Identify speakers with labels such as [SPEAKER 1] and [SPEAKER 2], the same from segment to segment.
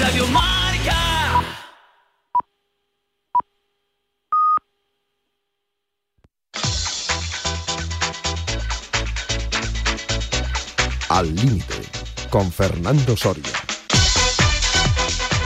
[SPEAKER 1] Radio Marca.
[SPEAKER 2] Al límite, con Fernando Soria.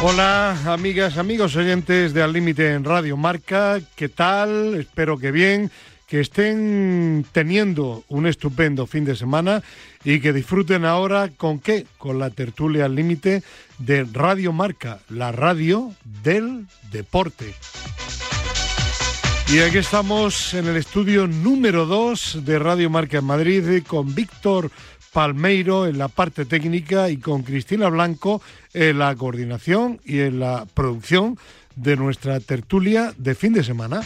[SPEAKER 3] Hola, amigas, amigos oyentes de Al Límite en Radio Marca. ¿Qué tal? Espero que bien, que estén teniendo un estupendo fin de semana y que disfruten ahora con qué? Con la tertulia Al Límite de Radio Marca, la radio del deporte. Y aquí estamos en el estudio número 2 de Radio Marca en Madrid con Víctor Palmeiro en la parte técnica y con Cristina Blanco en la coordinación y en la producción de nuestra tertulia de fin de semana.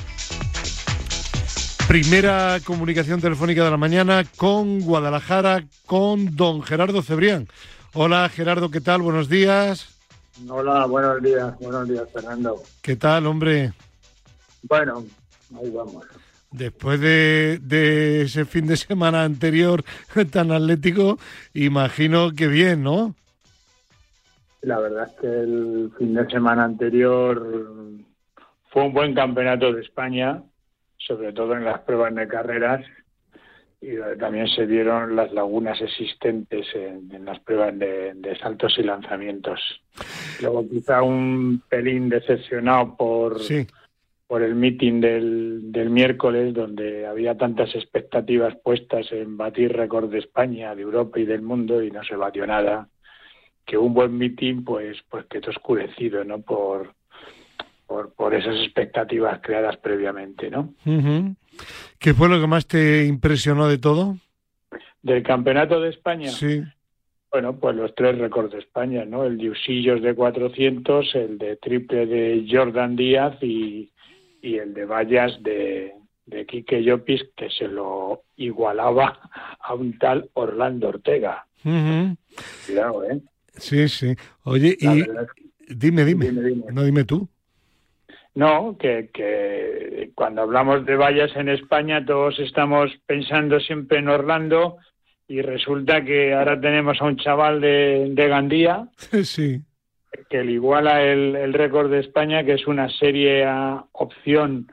[SPEAKER 3] Primera comunicación telefónica de la mañana con Guadalajara, con don Gerardo Cebrián. Hola Gerardo, ¿qué tal? Buenos días.
[SPEAKER 4] Hola, buenos días, buenos días Fernando.
[SPEAKER 3] ¿Qué tal, hombre?
[SPEAKER 4] Bueno, ahí vamos.
[SPEAKER 3] Después de, de, ese fin de semana anterior tan atlético, imagino que bien, ¿no?
[SPEAKER 4] La verdad es que el fin de semana anterior fue un buen campeonato de España, sobre todo en las pruebas de carreras, y también se vieron las lagunas existentes en, en las pruebas de, de, saltos y lanzamientos. Luego quizá un pelín decepcionado por...
[SPEAKER 3] Sí
[SPEAKER 4] por el meeting del, del, miércoles, donde había tantas expectativas puestas en batir récord de España, de Europa y del mundo, y no se batió nada. Que un buen meeting, pues, pues quedó oscurecido, ¿no? Por, por, por esas expectativas creadas previamente, ¿no?
[SPEAKER 3] Uh -huh. ¿Qué fue lo que más te impresionó de todo?
[SPEAKER 4] Del campeonato de España.
[SPEAKER 3] Sí.
[SPEAKER 4] Bueno, pues los tres récords de España, ¿no? El de Usillos de 400, el de triple de Jordan Díaz y, y el de vallas de, de Quique Llopis, que se lo igualaba a un tal Orlando Ortega.
[SPEAKER 3] Uh -huh.
[SPEAKER 4] Cuidado, ¿eh?
[SPEAKER 3] Sí, sí. Oye,
[SPEAKER 4] La
[SPEAKER 3] y
[SPEAKER 4] verdad
[SPEAKER 3] dime, dime,
[SPEAKER 4] Dime, dime.
[SPEAKER 3] no dime tú.
[SPEAKER 4] No, que, que cuando hablamos de vallas en España todos estamos pensando siempre en Orlando y resulta que ahora tenemos a un chaval de, de Gandía
[SPEAKER 3] sí.
[SPEAKER 4] que le iguala el, el récord de España, que es una serie a opción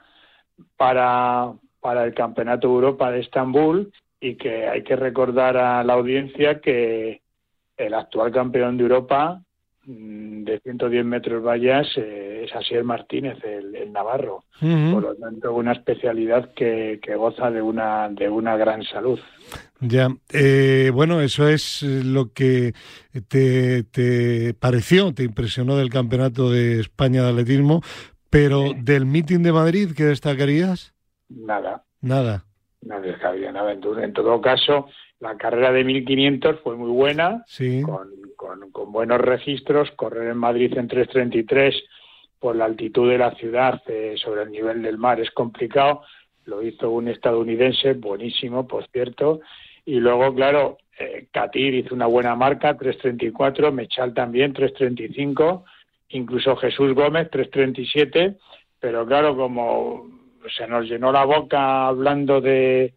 [SPEAKER 4] para, para el Campeonato de Europa de Estambul y que hay que recordar a la audiencia que el actual campeón de Europa de 110 metros vallas eh, es Asier Martínez, el, el navarro.
[SPEAKER 3] Uh -huh.
[SPEAKER 4] Por lo tanto, una especialidad que, que goza de una, de una gran salud.
[SPEAKER 3] Ya, eh, bueno, eso es lo que te, te, pareció, te impresionó del Campeonato de España de Atletismo, pero
[SPEAKER 4] Sí.
[SPEAKER 3] del meeting de Madrid, ¿qué destacarías?
[SPEAKER 4] Nada,
[SPEAKER 3] Nada.
[SPEAKER 4] no descabría nada. Entonces, en todo caso, la carrera de 1500 fue muy buena.
[SPEAKER 3] Sí.
[SPEAKER 4] con, con, con buenos registros, correr en Madrid en 3.33 por la altitud de la ciudad eh, sobre el nivel del mar es complicado, lo hizo un estadounidense, buenísimo, por cierto, y luego, claro, eh, Katir hizo una buena marca, 3.34, Mechal también, 3.35, incluso Jesús Gómez, 3.37, pero claro, como se nos llenó la boca hablando de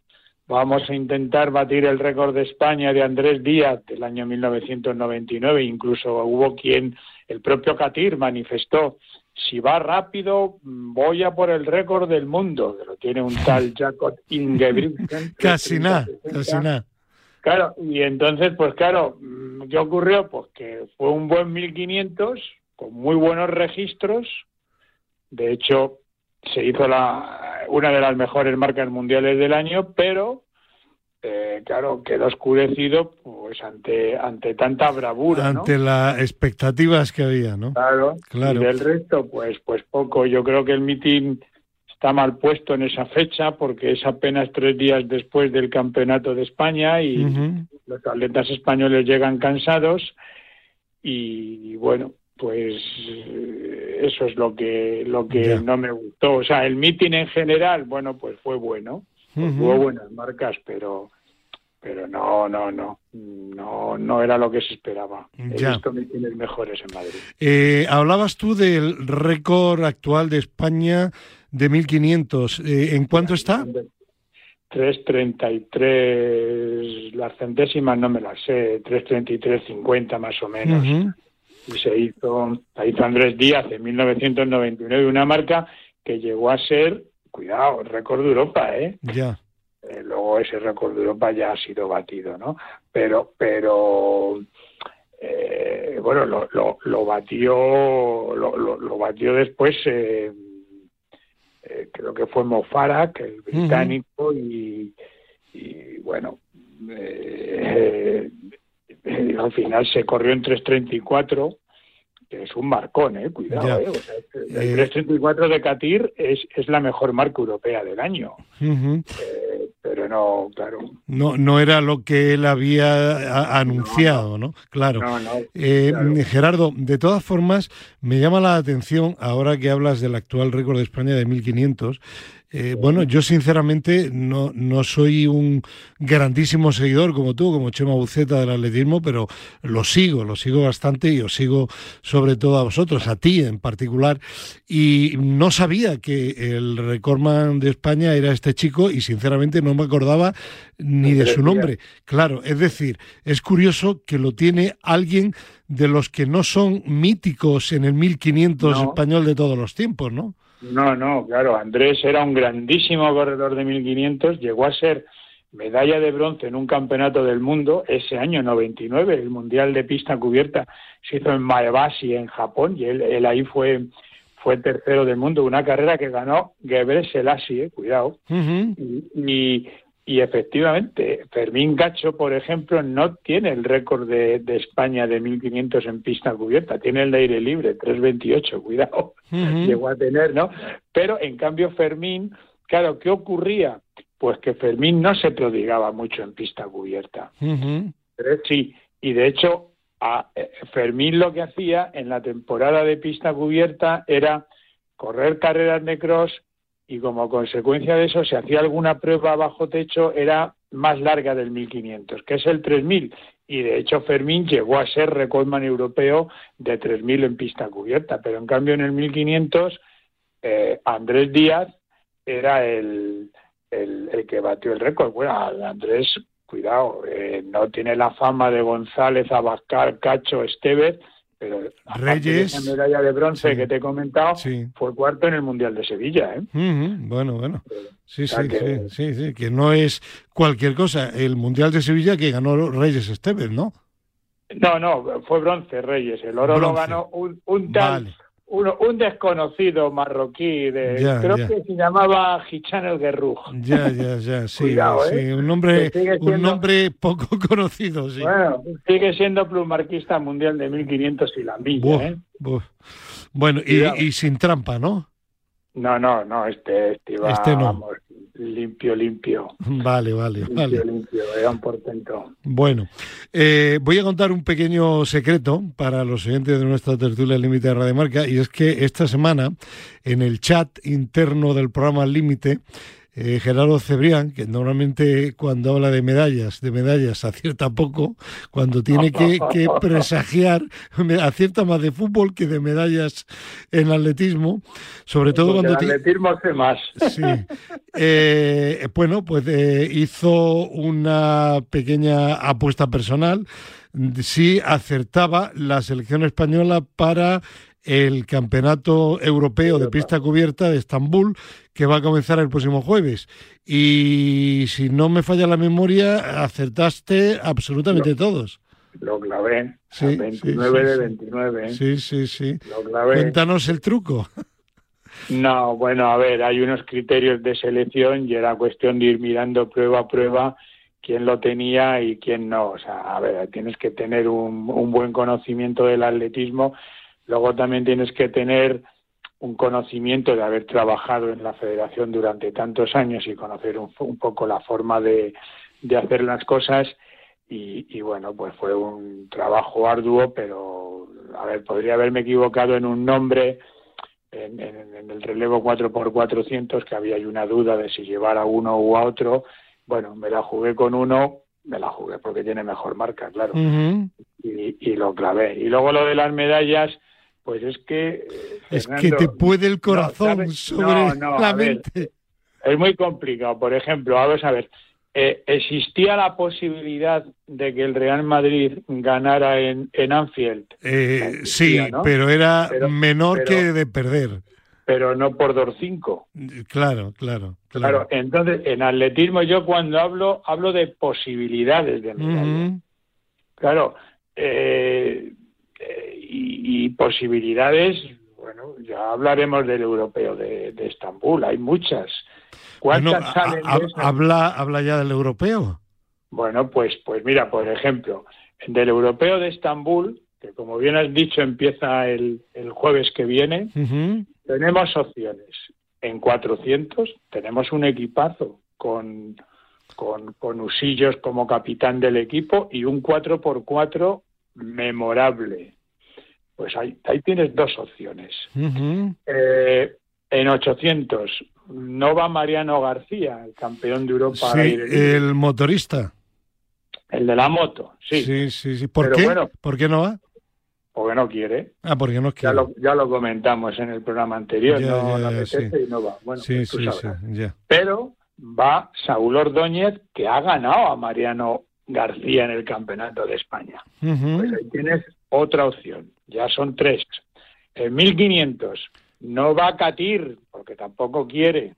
[SPEAKER 4] Vamos a intentar batir el récord de España de Andrés Díaz del año 1999. Incluso hubo quien, el propio Katir, manifestó, si va rápido, voy a por el récord del mundo, que lo tiene un tal Jacob Ingebrigtsen.
[SPEAKER 3] Casi nada, casi nada.
[SPEAKER 4] Claro, y entonces, pues claro, mm, ¿qué ocurrió? Pues que fue un buen 1500, con muy buenos registros. De hecho, se hizo la, una de las mejores marcas mundiales del año, pero eh, claro, quedó oscurecido pues ante ante tanta bravura, ¿no?
[SPEAKER 3] Ante las expectativas que había, ¿no?
[SPEAKER 4] Claro,
[SPEAKER 3] Claro.
[SPEAKER 4] y del resto, pues, pues poco. Yo creo que el mitin está mal puesto en esa fecha porque es apenas tres días después del campeonato de España y los atletas españoles llegan cansados y, bueno, pues eh, eso es lo que lo que no me gustó. O sea, el mitin en general, bueno, pues fue bueno, pues hubo buenas marcas, pero pero no, no, no, no, no era lo que se esperaba. He
[SPEAKER 3] Ya.
[SPEAKER 4] visto mitines mejores en Madrid.
[SPEAKER 3] Eh, hablabas tú del récord actual de España de 1500. Eh, ¿En cuánto está?
[SPEAKER 4] 3.33, las centésimas no me las sé, 3.33.50 más o menos.
[SPEAKER 3] Ujú.
[SPEAKER 4] Y se hizo, la hizo Andrés Díaz en 1999, una marca que llegó a ser, cuidado, récord de Europa, ¿eh?
[SPEAKER 3] Ya.
[SPEAKER 4] Eh, luego ese récord de Europa ya ha sido batido, ¿no? Pero, pero eh, bueno, lo, lo, lo batió, lo, lo, lo batió después, eh, eh, creo que fue Mofarak, el británico, y, y, bueno, eh, al final se corrió en 3.34 que es un marcón, eh, cuidado, eh. O sea, el
[SPEAKER 3] Eh,
[SPEAKER 4] 334 de Catir es, es la mejor marca europea del año. Eh, pero no, claro,
[SPEAKER 3] No, no era lo que él había anunciado, ¿no? Claro.
[SPEAKER 4] no, no.
[SPEAKER 3] Eh,
[SPEAKER 4] claro.
[SPEAKER 3] Gerardo, de todas formas, me llama la atención, ahora que hablas del actual récord de España de 1500, eh, bueno, yo sinceramente no, no soy un grandísimo seguidor como tú, como Chema Buceta del atletismo, pero lo sigo, lo sigo bastante y os sigo sobre todo a vosotros, a ti en particular. Y no sabía que el recordman de España era este chico y sinceramente no me acordaba ni de su nombre. Claro, es decir, es curioso que lo tiene alguien de los que no son míticos en el 1500
[SPEAKER 4] No.
[SPEAKER 3] español de todos los tiempos, ¿no?
[SPEAKER 4] No, no, claro, Andrés era un grandísimo corredor de 1500, llegó a ser medalla de bronce en un campeonato del mundo ese año 99, el Mundial de Pista Cubierta se hizo en Maebashi, en Japón, y él, él ahí fue, fue tercero del mundo, una carrera que ganó Gebre Selassie, eh, cuidado, y, y efectivamente, Fermín Gacho, por ejemplo, no tiene el récord de, de España de 1500 en pista cubierta, tiene el de aire libre, 328, cuidado llegó a tener, ¿no? Pero en cambio Fermín, claro, ¿qué ocurría? Pues que Fermín no se prodigaba mucho en pista cubierta. Pero sí, y de hecho a eh, Fermín lo que hacía en la temporada de pista cubierta era correr carreras de cross y como consecuencia de eso si hacía alguna prueba bajo techo era más larga del 1500, que es el 3000 y de hecho Fermín llegó a ser recordman europeo de 3000 en pista cubierta, pero en cambio en el 1500 eh, Andrés Díaz era el, el, que batió el récord. Bueno, Andrés, cuidado, eh, no tiene la fama de González, Abascal, Cacho, Estevez, pero de
[SPEAKER 3] Reyes.
[SPEAKER 4] esa medalla de bronce
[SPEAKER 3] Sí.
[SPEAKER 4] que te he comentado,
[SPEAKER 3] Sí.
[SPEAKER 4] fue cuarto en el Mundial de Sevilla. ¿eh?
[SPEAKER 3] Bueno, bueno. Sí, sí,
[SPEAKER 4] sea que-
[SPEAKER 3] sí, sí, sí, que no es cualquier cosa. El Mundial de Sevilla que ganó Reyes Esteves, ¿no?
[SPEAKER 4] No, no, fue bronce Reyes. El oro lo ganó un, un tal,
[SPEAKER 3] Vale.
[SPEAKER 4] Uno- un desconocido marroquí, de,
[SPEAKER 3] Ya,
[SPEAKER 4] creo
[SPEAKER 3] ya.
[SPEAKER 4] que se llamaba Hichan el Guerruj.
[SPEAKER 3] Ya, ya, ya, sí,
[SPEAKER 4] Cuidado,
[SPEAKER 3] sí,
[SPEAKER 4] ¿eh?
[SPEAKER 3] un nombre, un nombre poco conocido, sí.
[SPEAKER 4] Bueno, sigue siendo plumarquista mundial de 1500 y la milla,
[SPEAKER 3] Buf,
[SPEAKER 4] ¿eh?
[SPEAKER 3] buf. Bueno, y, y sin trampa, ¿no?
[SPEAKER 4] No, no, no, este, este iba,
[SPEAKER 3] Este no.
[SPEAKER 4] vamos, limpio, limpio,
[SPEAKER 3] Vale, vale,
[SPEAKER 4] limpio,
[SPEAKER 3] vale.
[SPEAKER 4] limpio, era un portento.
[SPEAKER 3] Bueno, eh, voy a contar un pequeño secreto para los oyentes de nuestra tertulia Límite de Radio Marca y es que esta semana en el chat interno del programa Límite eh, Gerardo Cebrián, que normalmente cuando habla de medallas, de medallas acierta poco, cuando tiene que, que presagiar, acierta más de fútbol que de medallas en atletismo, sobre todo
[SPEAKER 4] Porque
[SPEAKER 3] cuando
[SPEAKER 4] el
[SPEAKER 3] ti-
[SPEAKER 4] atletismo sé más.
[SPEAKER 3] Sí. Eh, bueno, pues eh, hizo una pequeña apuesta personal. Si acertaba la selección española para el Campeonato Europeo de Pista Cubierta de Estambul, que va a comenzar el próximo jueves. Y si no me falla la memoria, acertaste absolutamente todos.
[SPEAKER 4] Lo clavé,
[SPEAKER 3] Sí,
[SPEAKER 4] a
[SPEAKER 3] sí,
[SPEAKER 4] 29
[SPEAKER 3] sí,
[SPEAKER 4] de
[SPEAKER 3] sí.
[SPEAKER 4] 29, ¿eh?
[SPEAKER 3] Sí, sí, sí.
[SPEAKER 4] Lo clavé.
[SPEAKER 3] Cuéntanos el truco.
[SPEAKER 4] No, bueno, a ver, hay unos criterios de selección y era cuestión de ir mirando prueba a prueba quién lo tenía y quién no. O sea, a ver, tienes que tener un, un buen conocimiento del atletismo, luego también tienes que tener un conocimiento de haber trabajado en la federación durante tantos años y conocer un, un poco la forma de, de hacer las cosas y, y bueno, pues fue un trabajo arduo, pero a ver, podría haberme equivocado en un nombre en, en- en el relevo 4x400 que había una duda de si llevar a uno u a otro. Bueno, me la jugué con uno, me la jugué porque tiene mejor marca, claro, y, y lo clavé. Y luego lo de las medallas, pues es que... eh,
[SPEAKER 3] Es que te puede el corazón sobre
[SPEAKER 4] No, no,
[SPEAKER 3] la
[SPEAKER 4] ver.
[SPEAKER 3] mente.
[SPEAKER 4] es muy complicado. Por ejemplo, vamos a ver, eh, existía la posibilidad de que el Real Madrid ganara en, en Anfield.
[SPEAKER 3] Eh, sí, pero era menor que de perder.
[SPEAKER 4] Pero no por 2-5.
[SPEAKER 3] Claro, claro,
[SPEAKER 4] claro, entonces, en atletismo yo cuando hablo, hablo de posibilidades de medalla. Claro, eh, y, posibilidades, bueno, ya hablaremos del europeo de, de Estambul, hay muchas.
[SPEAKER 3] ¿Cuántas salen habla, habla ya del europeo.
[SPEAKER 4] Bueno, pues, pues mira, por ejemplo, del europeo de Estambul, que como bien has dicho empieza el, el jueves que viene, tenemos opciones. En 400 tenemos un equipazo con, con, con Usillos como capitán del equipo y un 4x4 memorable. Pues ahí, ahí tienes dos opciones. eh, en 800 no va Mariano García, el campeón de Europa.
[SPEAKER 3] Sí, el motorista.
[SPEAKER 4] El de la moto, sí.
[SPEAKER 3] Sí, sí, sí. ¿Por, qué? ¿Por qué no va?
[SPEAKER 4] Porque no quiere.
[SPEAKER 3] Ah, porque no quiere.
[SPEAKER 4] Ya lo, ya lo comentamos en el programa anterior, no la apetece y no va. Bueno,
[SPEAKER 3] sí, pues sí, sí, ya.
[SPEAKER 4] Pero va Saúl Ordóñez, que ha ganado a Mariano García en el Campeonato de España. Pues ahí tienes otra opción. Ya son tres. En 1500 no va a Catir, porque tampoco quiere.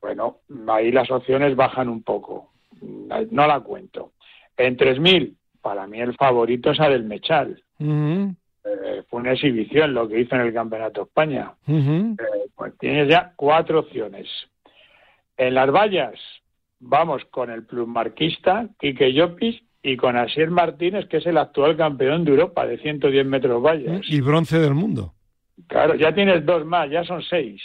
[SPEAKER 4] Bueno, ahí las opciones bajan un poco. No la cuento. En 3.000, para mí el favorito es Adel Mechal. Eh, fue una exhibición lo que hizo en el Campeonato España. Eh, pues tienes ya cuatro opciones. En las vallas, vamos con el plusmarquista, Quique Llopis, y con Asier Martínez, que es el actual campeón de Europa de 110 metros vallas.
[SPEAKER 3] Y bronce del mundo.
[SPEAKER 4] Claro, ya tienes dos más, ya son seis.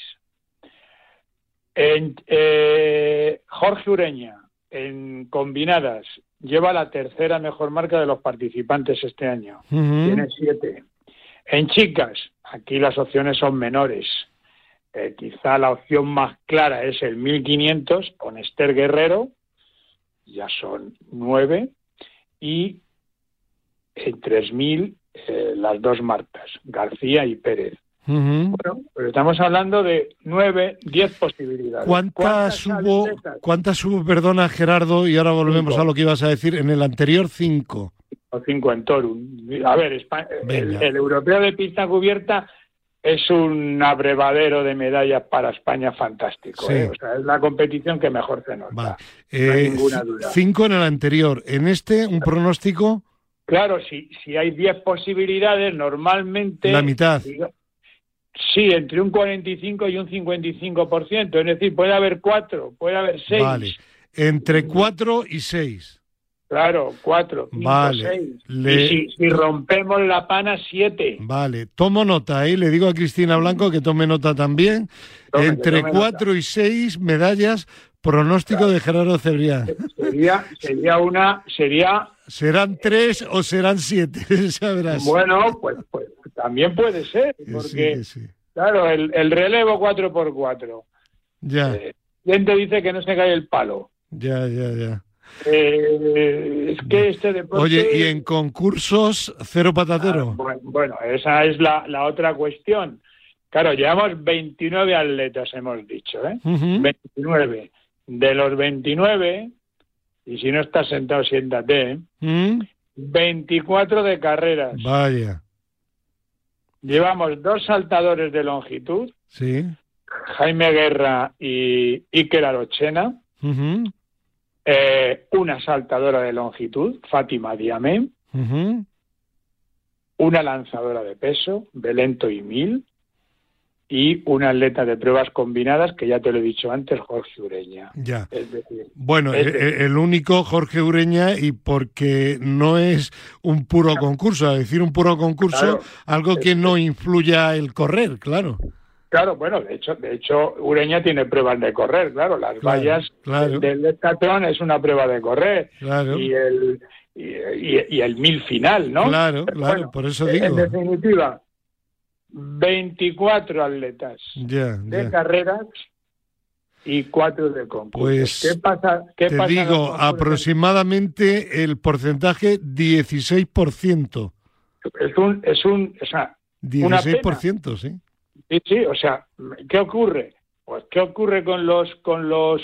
[SPEAKER 4] En, eh, Jorge Ureña, en combinadas, lleva la tercera mejor marca de los participantes este año. Tiene siete. En chicas, aquí las opciones son menores. Eh, quizá la opción más clara es el 1500 con Esther Guerrero, ya son nueve. Y en 3000 eh, las dos Martas, García y Pérez. Bueno, pero estamos hablando de nueve, diez posibilidades.
[SPEAKER 3] ¿Cuántas, hubo, ¿Cuántas hubo, perdona Gerardo, y ahora volvemos a lo que ibas a decir, en el anterior cinco?
[SPEAKER 4] O cinco en Torum. A ver, el, europeo de pista cubierta es un abrevadero de medallas para España fantástico. ¿eh? O sea, es la competición que mejor se nota.
[SPEAKER 3] Eh, cinco en el anterior. En este, un pronóstico.
[SPEAKER 4] Claro, si, si hay 10 posibilidades, normalmente...
[SPEAKER 3] La mitad.
[SPEAKER 4] sí, entre un 45 y un 55%. Es decir, puede haber 4, puede haber 6.
[SPEAKER 3] Vale, entre 4 y 6.
[SPEAKER 4] Claro, 4, 5, vale. Y si, rompemos la pana, 7.
[SPEAKER 3] Vale, tomo nota, ¿eh? le digo a Cristina Blanco que tome nota también. entre 4 y 6 medallas, pronóstico de Gerardo Cebrián.
[SPEAKER 4] Sería, sería una, sería
[SPEAKER 3] ¿Serán tres o serán siete?
[SPEAKER 4] Bueno, pues, pues, también puede ser, porque, claro, el, el, relevo 4x4.
[SPEAKER 3] Ya. Eh,
[SPEAKER 4] ¿Quién te dice que no se cae el palo?
[SPEAKER 3] Ya, ya, ya.
[SPEAKER 4] Eh, es que este deporte...
[SPEAKER 3] Oye, ¿y en concursos cero patatero?
[SPEAKER 4] Ah, bueno, esa es la, la otra cuestión. Claro, llevamos 29 atletas, hemos dicho, ¿eh? 29. De los 29, y si no estás sentado, siéntate. ¿eh? 24 ¿Mm? de carreras.
[SPEAKER 3] Vaya.
[SPEAKER 4] Llevamos dos saltadores de longitud.
[SPEAKER 3] Sí.
[SPEAKER 4] Jaime Guerra y Iker Arochena. Eh, una saltadora de longitud, Fátima Diamé. Una lanzadora de peso, Belento y Mil y un atleta de pruebas combinadas que ya te lo he dicho antes, Jorge Ureña.
[SPEAKER 3] Ya. bueno, el, único Jorge Ureña y porque no es un puro concurso, es decir, un puro concurso, algo que no influya el correr, claro.
[SPEAKER 4] Claro, bueno, de hecho, de hecho Ureña tiene pruebas de correr, claro, las vallas del estatrón es una prueba de correr
[SPEAKER 3] claro.
[SPEAKER 4] y el y, el mil final, ¿no?
[SPEAKER 3] Claro, claro, por eso digo.
[SPEAKER 4] En definitiva, 24 atletas de carreras y 4 de concurso.
[SPEAKER 3] Pues ¿Qué pasa? Qué te digo, aproximadamente el porcentaje 16%.
[SPEAKER 4] Es un, es un, o sea,
[SPEAKER 3] 16%, sí.
[SPEAKER 4] Sí, sí, o sea, ¿qué ocurre? Pues qué ocurre con los con los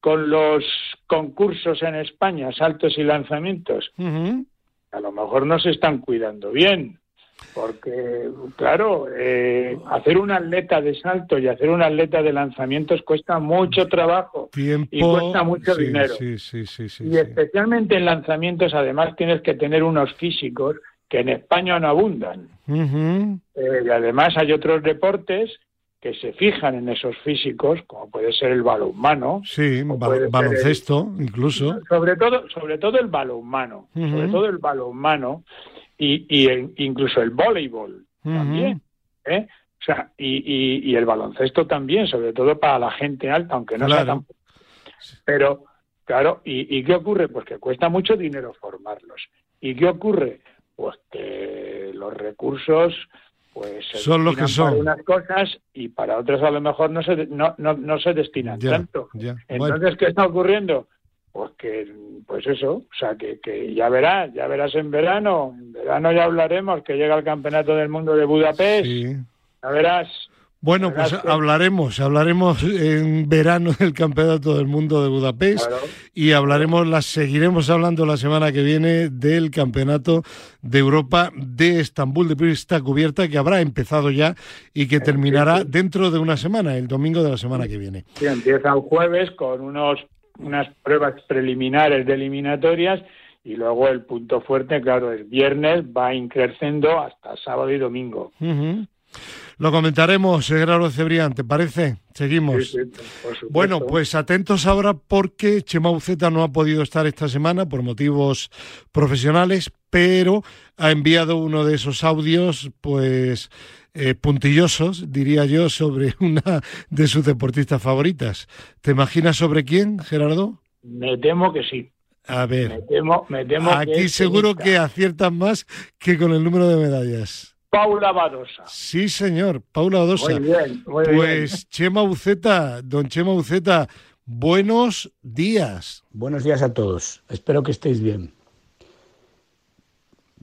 [SPEAKER 4] con los concursos en España, saltos y lanzamientos, a lo mejor no se están cuidando bien. Porque, claro, eh, hacer un atleta de salto y hacer un atleta de lanzamientos cuesta mucho trabajo
[SPEAKER 3] Tiempo.
[SPEAKER 4] y cuesta mucho
[SPEAKER 3] sí,
[SPEAKER 4] dinero.
[SPEAKER 3] Sí, sí, sí, sí,
[SPEAKER 4] Y especialmente en lanzamientos, además, tienes que tener unos físicos que en España no abundan. Eh, y además hay otros deportes que se fijan en esos físicos, como puede ser el balonmano,
[SPEAKER 3] Sí, ba- baloncesto, incluso.
[SPEAKER 4] sobre todo, sobre todo el balonmano,
[SPEAKER 3] Ujú.
[SPEAKER 4] sobre todo el balonmano y, y el- incluso el voleibol también, ¿eh? O sea, y, y- y el baloncesto también, sobre todo para la gente alta, aunque no sea tan... Pero, claro, ¿y, ¿y qué ocurre? Pues que cuesta mucho dinero formarlos. ¿Y qué ocurre? Pues que los recursos pues se
[SPEAKER 3] Son los que
[SPEAKER 4] destinan para
[SPEAKER 3] son.
[SPEAKER 4] unas cosas y para otras a lo mejor no se, no, no, no se destinan
[SPEAKER 3] Ya,
[SPEAKER 4] tanto.
[SPEAKER 3] ya. Bueno,
[SPEAKER 4] Entonces, ¿qué está ocurriendo? Pues que, pues eso, o sea, que, que ya verás, ya verás en verano, en verano ya hablaremos, que llega el Campeonato del Mundo de Budapest,
[SPEAKER 3] sí.
[SPEAKER 4] ya verás.
[SPEAKER 3] Bueno,
[SPEAKER 4] ¿Verdad
[SPEAKER 3] pues hablaremos, hablaremos en verano del Campeonato del Mundo de Budapest
[SPEAKER 4] Claro.
[SPEAKER 3] y hablaremos, las seguiremos hablando la semana que viene del Campeonato de Europa de Estambul de pista cubierta que habrá empezado ya y que terminará dentro de una semana, el domingo de la semana que viene.
[SPEAKER 4] Sí, empieza el jueves con unos unas pruebas preliminares de eliminatorias y luego el punto fuerte, claro, el viernes va increciendo hasta sábado y domingo.
[SPEAKER 3] Ujú. Lo comentaremos, eh, Gerardo Cebrián, ¿te parece? Seguimos.
[SPEAKER 4] Sí, sí.
[SPEAKER 3] Bueno, pues atentos ahora porque Chema Uceta no ha podido estar esta semana por motivos profesionales, pero ha enviado uno de esos audios, pues eh, puntillosos, diría yo, sobre una de sus deportistas favoritas. ¿Te imaginas sobre quién, Gerardo?
[SPEAKER 4] Me temo que sí.
[SPEAKER 3] A
[SPEAKER 4] Me
[SPEAKER 3] ver,
[SPEAKER 4] temo, me temo
[SPEAKER 3] aquí seguro que aciertan más que con el número de medallas.
[SPEAKER 4] Paula Badosa.
[SPEAKER 3] Sí, señor, Paula Odosa.
[SPEAKER 4] Muy bien, muy bien.
[SPEAKER 3] Pues Chema Uceta, don Chema Uceta, buenos días.
[SPEAKER 5] Buenos días a todos. Espero que estéis bien.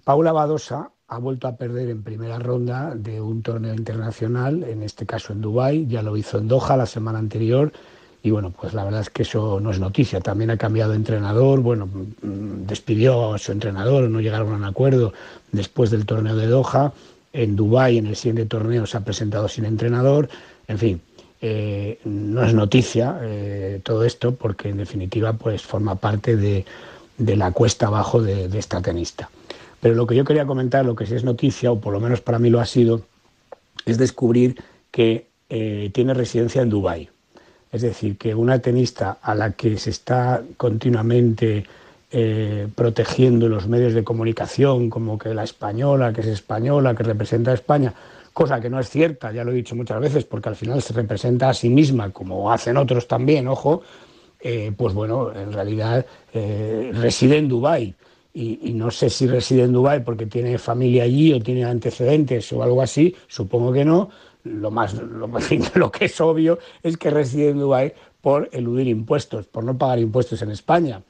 [SPEAKER 5] Paula Badosa ha vuelto a perder en primera ronda de un torneo internacional, en este caso en Dubái, ya lo hizo en Doha la semana anterior y bueno, pues la verdad es que eso no es noticia. También ha cambiado de entrenador, bueno, mm, despidió a su entrenador, no llegaron a un acuerdo después del torneo de Doha. En Dubái, en el siguiente torneo, se ha presentado sin entrenador. En fin, eh, no es noticia eh, todo esto porque en definitiva pues forma parte de, de la cuesta abajo de, esta tenista. Pero lo que yo quería comentar, lo que sí es noticia, o por lo menos para mí lo ha sido, es descubrir que eh, tiene residencia en Dubái. Es decir, que una tenista a la que se está continuamente eh, protegiendo en los medios de comunicación, como que la española, que es española, que representa a España, cosa que no es cierta, ya lo he dicho muchas veces, porque al final se representa a sí misma, como hacen otros también, ojo, eh, pues bueno, en realidad eh, reside en Dubái. Y, no sé si reside en Dubái porque tiene familia allí o tiene antecedentes o algo así, supongo que no. Lo, más, lo, lo que es obvio es que reside en Dubái por eludir impuestos, por no pagar impuestos en España.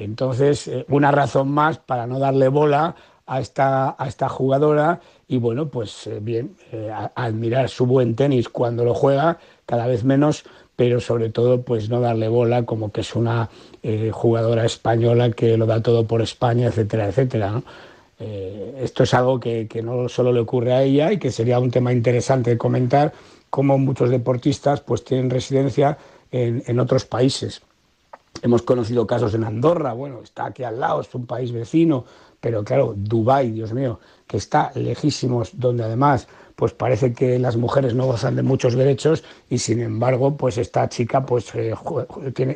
[SPEAKER 5] Entonces, eh, una razón más para no darle bola a esta, a esta jugadora y bueno, pues eh, bien, eh, a, admirar su buen tenis cuando lo juega, cada vez menos, pero sobre todo pues no darle bola como que es una jugadora española que lo da todo por España, etcétera, etcétera. esto es algo que, que, no solo le ocurre a ella y que sería un tema interesante de comentar, cómo muchos deportistas pues tienen residencia en, en otros países. Hemos conocido casos en Andorra, bueno, está aquí al lado, es un país vecino, pero claro, Dubái, Dios mío, que está lejísimos, donde además pues parece que las mujeres no gozan de muchos derechos y sin embargo pues esta chica pues eh, tiene,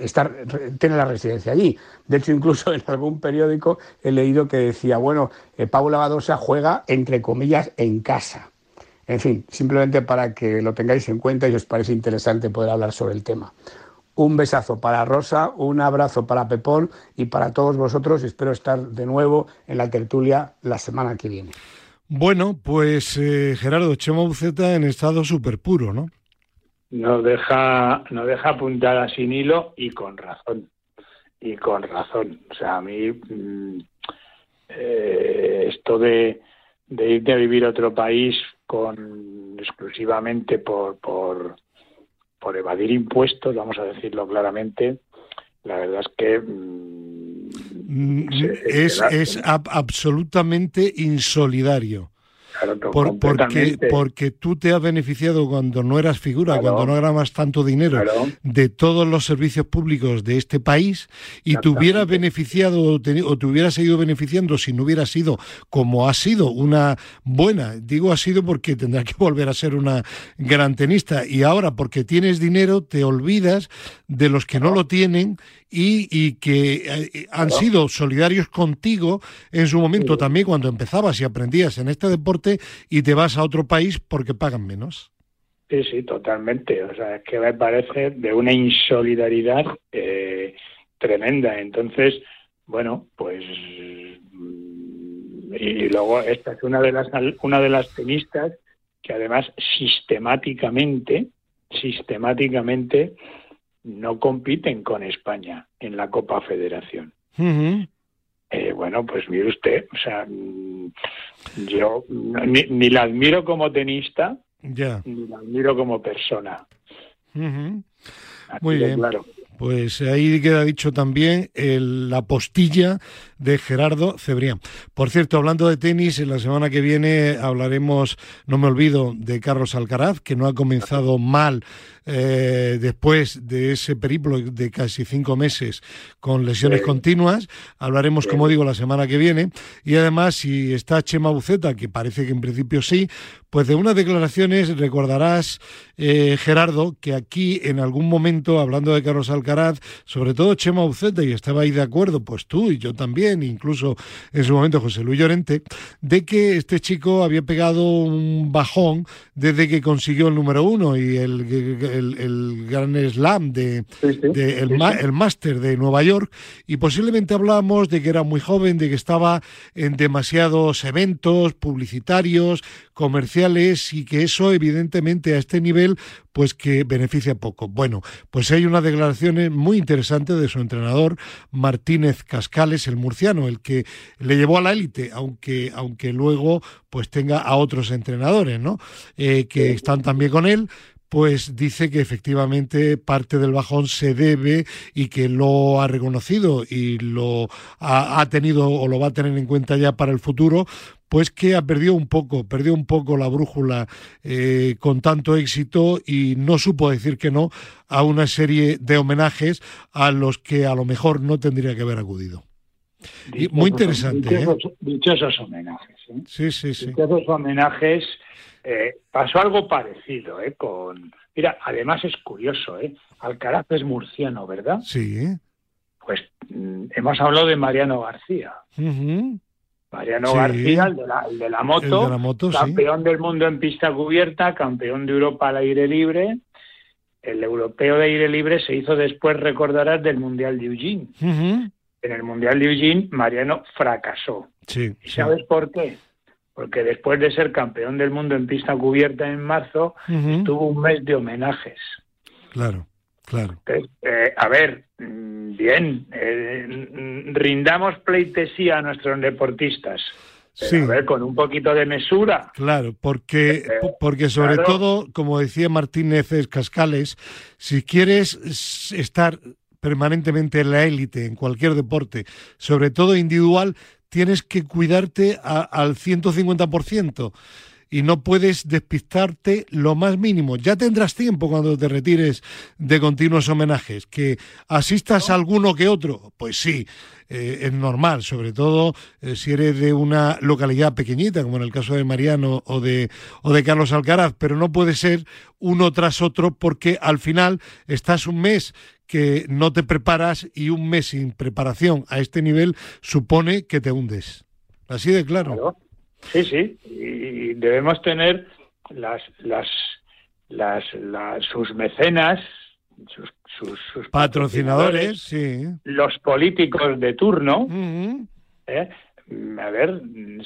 [SPEAKER 5] la residencia allí. De hecho incluso en algún periódico he leído que decía, bueno, eh, Paula Badosa juega entre comillas en casa. En fin, simplemente para que lo tengáis en cuenta y os parece interesante poder hablar sobre el tema. Un besazo para Rosa, un abrazo para Pepón y para todos vosotros. Espero estar de nuevo en la tertulia la semana que viene.
[SPEAKER 3] Bueno, pues eh, Gerardo, Chema Buceta en estado súper puro, ¿no?
[SPEAKER 4] Nos deja, nos deja puntada sin hilo y con razón. Y con razón. O sea, a mí mmm, eh, esto de, de, irte a vivir a otro país con exclusivamente por, por, por evadir impuestos, vamos a decirlo claramente, la verdad es que
[SPEAKER 3] mm, es, es absolutamente insolidario porque, porque tú te has beneficiado cuando no eras figura, cuando no ganabas tanto dinero de todos los servicios públicos de este país y te hubieras beneficiado o te, hubieras ido beneficiando si no hubiera sido como ha sido una buena, digo ha sido porque tendrás que volver a ser una gran tenista. Y ahora porque tienes dinero te olvidas de los que no lo tienen y, que eh, han sido solidarios contigo en su momento también cuando empezabas y aprendías en este deporte y te vas a otro país porque pagan menos.
[SPEAKER 4] Sí, sí, totalmente. O sea, es que me parece de una insolidaridad eh, tremenda. Entonces, bueno, pues mm, y luego esta es una de las una de las tenistas que además sistemáticamente sistemáticamente no compiten con España en la Copa Federación. Eh, bueno, pues mire usted, o sea, mm, yo ni, la admiro como tenista, ni la admiro como persona.
[SPEAKER 3] Muy bien. Claro. Pues ahí queda dicho también la postilla de Gerardo Cebrián. Por cierto, hablando de tenis, en la semana que viene hablaremos, no me olvido, de Carlos Alcaraz, que no ha comenzado mal eh, después de ese periplo de casi cinco meses con lesiones continuas. Hablaremos, como digo, la semana que viene. Y además, si está Chema Buceta, que parece que en principio sí, pues de unas declaraciones recordarás, eh, Gerardo, que aquí en algún momento, hablando de Carlos Alcaraz, sobre todo Chema Buceta, y estaba ahí de acuerdo, pues tú y yo también, incluso en su momento José Luis Llorente, de que este chico había pegado un bajón desde que consiguió el número uno y el el, Gran Slam de, el, máster de Nueva York. Y posiblemente hablamos de que era muy joven, de que estaba en demasiados eventos publicitarios, comerciales y que eso evidentemente a este nivel pues que beneficia poco. Bueno, pues hay una declaración muy interesante de su entrenador Martínez Cascales, el murciano, el que le llevó a la élite, aunque aunque luego pues tenga a otros entrenadores, ¿no? Eh, que están también con él, pues dice que efectivamente parte del bajón se debe y que lo ha reconocido y lo ha, tenido o lo va a tener en cuenta ya para el futuro, pues que ha perdido un poco, perdió un poco la brújula eh, con tanto éxito y no supo decir que no a una serie de homenajes a los que a lo mejor no tendría que haber acudido. muy interesante.
[SPEAKER 4] ¿eh? Dichosos, homenajes. ¿eh?
[SPEAKER 3] Sí, sí, sí.
[SPEAKER 4] Dichosos homenajes eh, pasó algo parecido, ¿eh? Con, mira, además es curioso, ¿eh? Alcaraz es murciano, ¿verdad?
[SPEAKER 3] Sí.
[SPEAKER 4] Pues mm, hemos hablado de Mariano García. Mariano García, el de la, moto, campeón del mundo en pista cubierta, campeón de Europa al aire libre. El europeo de aire libre se hizo después, recordarás, del Mundial de Eugene. En el Mundial de Eugene, Mariano fracasó.
[SPEAKER 3] Sí,
[SPEAKER 4] ¿Y sabes por qué? porque después de ser campeón del mundo en pista cubierta en marzo, tuvo un mes de homenajes.
[SPEAKER 3] Claro, claro.
[SPEAKER 4] Eh, a ver, mm, bien, eh, rindamos pleitesía a nuestros deportistas. Sí. A ver, con un poquito de mesura.
[SPEAKER 3] Claro, porque, eh, porque sobre todo, como decía Martínez Cascales, si quieres estar permanentemente en la élite en cualquier deporte, sobre todo individual, tienes que cuidarte al 150% y no puedes despistarte lo más mínimo. Ya tendrás tiempo cuando te retires de continuos homenajes. Que asistas a alguno que otro, pues sí, eh, es normal, sobre todo eh, si eres de una localidad pequeñita, como en el caso de Mariano o de, o de Carlos Alcaraz, pero no puede ser uno tras otro porque al final estás un mes que no te preparas y un mes sin preparación a este nivel supone que te hundes. Así de claro.
[SPEAKER 4] Sí, sí, y debemos tener las, las, las, sus mecenas, sus,
[SPEAKER 3] patrocinadores, sí.
[SPEAKER 4] los políticos de turno, ¿eh? A ver,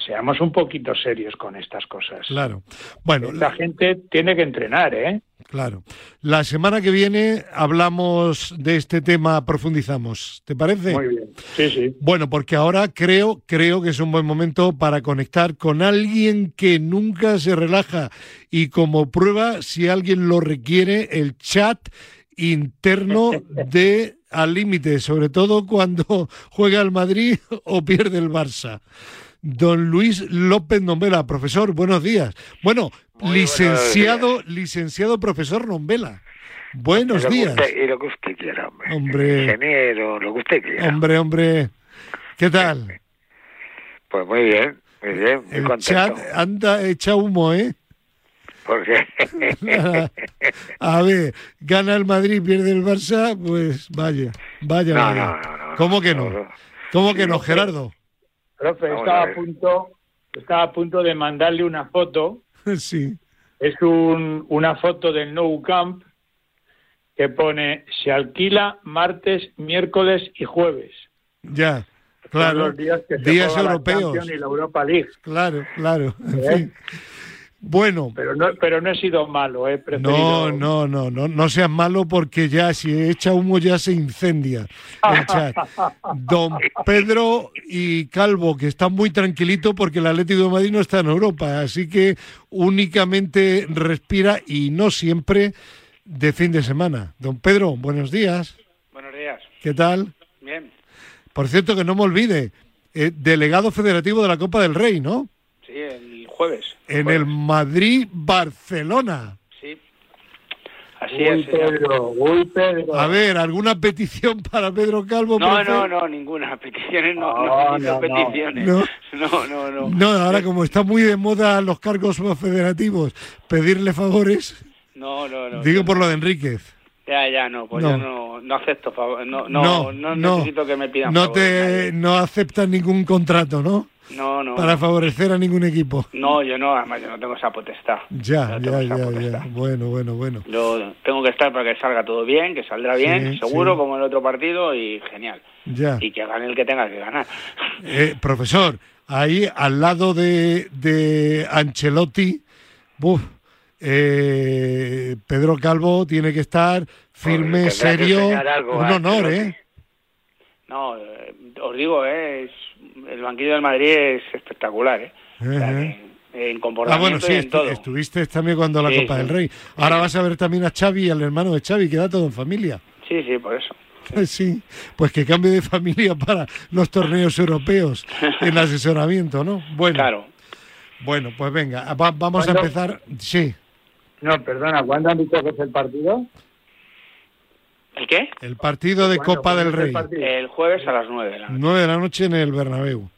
[SPEAKER 4] seamos un poquito serios con estas cosas.
[SPEAKER 3] Claro. Bueno,
[SPEAKER 4] la gente tiene que entrenar, ¿eh?
[SPEAKER 3] Claro. La semana que viene hablamos de este tema, profundizamos. ¿Te parece?
[SPEAKER 4] Muy bien. Sí, sí.
[SPEAKER 3] Bueno, porque ahora creo, creo que es un buen momento para conectar con alguien que nunca se relaja y como prueba, si alguien lo requiere, el chat interno de al límite, sobre todo cuando juega el Madrid o pierde el Barça. Don Luis López Nombela, profesor, buenos días. Bueno,
[SPEAKER 6] Muy
[SPEAKER 3] licenciado,
[SPEAKER 6] buenos
[SPEAKER 3] licenciado profesor Nombela. Buenos
[SPEAKER 6] lo
[SPEAKER 3] días.
[SPEAKER 6] usted- y lo que usted quiera, hombre.
[SPEAKER 3] Hombre.
[SPEAKER 6] Ingeniero, lo que usted quiera.
[SPEAKER 3] Hombre, hombre. ¿Qué tal?
[SPEAKER 6] Pues muy bien, muy bien, muy
[SPEAKER 3] El
[SPEAKER 6] contento.
[SPEAKER 3] chat anda echa humo, ¿eh?
[SPEAKER 6] Porque
[SPEAKER 3] A ver, gana el Madrid, pierde el Barça, pues vaya, vaya,
[SPEAKER 6] No,
[SPEAKER 3] vaya.
[SPEAKER 6] no, no, no,
[SPEAKER 3] ¿Cómo que
[SPEAKER 6] no,
[SPEAKER 3] no?
[SPEAKER 6] no.
[SPEAKER 3] ¿Cómo que no, Gerardo?
[SPEAKER 4] Profe, estaba
[SPEAKER 6] a
[SPEAKER 4] a punto, estaba a punto de mandarle una foto.
[SPEAKER 3] Sí.
[SPEAKER 4] Es un, una foto del Nou Camp que pone se alquila martes, miércoles y jueves.
[SPEAKER 3] Ya,
[SPEAKER 4] Son
[SPEAKER 3] claro.
[SPEAKER 4] los días que se
[SPEAKER 3] Días
[SPEAKER 4] la
[SPEAKER 3] europeos.
[SPEAKER 4] Champions y la Europa League.
[SPEAKER 3] Claro, claro. En
[SPEAKER 4] ¿Eh?
[SPEAKER 3] fin. Bueno,
[SPEAKER 4] Pero no, pero no he sido malo,
[SPEAKER 3] no,
[SPEAKER 4] preferido.
[SPEAKER 3] no, no, no, no seas malo porque ya si echa humo ya se incendia el chat. Don Pedro y Calvo, que están muy tranquilitos porque el Atlético de Madrid no está en Europa, así que únicamente respira y no siempre de fin de semana. Don Pedro, buenos días.
[SPEAKER 7] Buenos días.
[SPEAKER 3] ¿Qué tal?
[SPEAKER 7] Bien.
[SPEAKER 3] Por cierto, que no me olvide, eh, delegado federativo de la Copa del Rey, ¿no?
[SPEAKER 7] Sí, el jueves.
[SPEAKER 3] En
[SPEAKER 7] Jueves.
[SPEAKER 3] el Madrid-Barcelona.
[SPEAKER 7] Sí. Así
[SPEAKER 4] Uy,
[SPEAKER 7] es.
[SPEAKER 4] Pedro, uy, Pedro.
[SPEAKER 3] A ver, ¿alguna petición para Pedro Calvo?
[SPEAKER 7] No,
[SPEAKER 3] profe?
[SPEAKER 7] no, no, ninguna. Peticiones no, no,
[SPEAKER 4] No, no, no.
[SPEAKER 7] peticiones.
[SPEAKER 3] No.
[SPEAKER 7] No, no, no.
[SPEAKER 3] No, ahora como está muy de moda los cargos federativos, pedirle favores,
[SPEAKER 7] No, no, no.
[SPEAKER 3] digo por lo de Enríquez.
[SPEAKER 7] Ya, ya, no, pues
[SPEAKER 3] No.
[SPEAKER 7] yo no, no acepto favor. No, no,
[SPEAKER 3] No,
[SPEAKER 7] no,
[SPEAKER 3] no.
[SPEAKER 7] necesito que me pidan
[SPEAKER 3] No
[SPEAKER 7] favores
[SPEAKER 3] te
[SPEAKER 7] nadie.
[SPEAKER 3] no aceptan ningún contrato, ¿no?
[SPEAKER 7] No, no.
[SPEAKER 3] Para favorecer a ningún equipo.
[SPEAKER 7] No, yo no, además yo no tengo esa potestad.
[SPEAKER 3] Ya,
[SPEAKER 7] no
[SPEAKER 3] ya, ya,
[SPEAKER 7] potestad.
[SPEAKER 3] ya. Bueno, bueno, bueno.
[SPEAKER 7] Yo tengo que estar para que salga todo bien, que saldrá bien, seguro,
[SPEAKER 3] sí.
[SPEAKER 7] como el otro partido, y genial.
[SPEAKER 3] Ya.
[SPEAKER 7] Y que gane el que tenga que ganar.
[SPEAKER 3] Eh, profesor, ahí al lado de, de Ancelotti, buf, eh, Pedro Calvo tiene que estar firme, serio.
[SPEAKER 6] algo
[SPEAKER 3] Un honor. ¿eh?
[SPEAKER 7] No, eh, os digo, eh, es, el banquillo del Madrid es espectacular, ¿eh? O sea,
[SPEAKER 3] Ajá.
[SPEAKER 7] que en
[SPEAKER 3] Ah, bueno, sí,
[SPEAKER 7] y en
[SPEAKER 3] estu-
[SPEAKER 7] todo.
[SPEAKER 3] estuviste también cuando la
[SPEAKER 7] Sí,
[SPEAKER 3] Copa
[SPEAKER 7] sí.
[SPEAKER 3] del Rey. Ahora vas a ver también a Xavi y al hermano de Xavi, queda todo en familia.
[SPEAKER 7] Sí, sí, por eso.
[SPEAKER 3] Sí, pues que cambie de familia para los torneos europeos en asesoramiento, ¿no? Bueno,
[SPEAKER 7] Claro.
[SPEAKER 3] bueno, pues venga, va- vamos a empezar. Sí,
[SPEAKER 4] No, perdona, ¿cuándo han dicho que es el partido?
[SPEAKER 7] ¿El qué?
[SPEAKER 3] el partido de
[SPEAKER 4] ¿Cuándo?
[SPEAKER 3] Copa del
[SPEAKER 4] ¿Cuándo es
[SPEAKER 3] Rey.
[SPEAKER 4] el
[SPEAKER 7] jueves a las nueve de la noche.
[SPEAKER 3] 9 de la noche en el Bernabéu.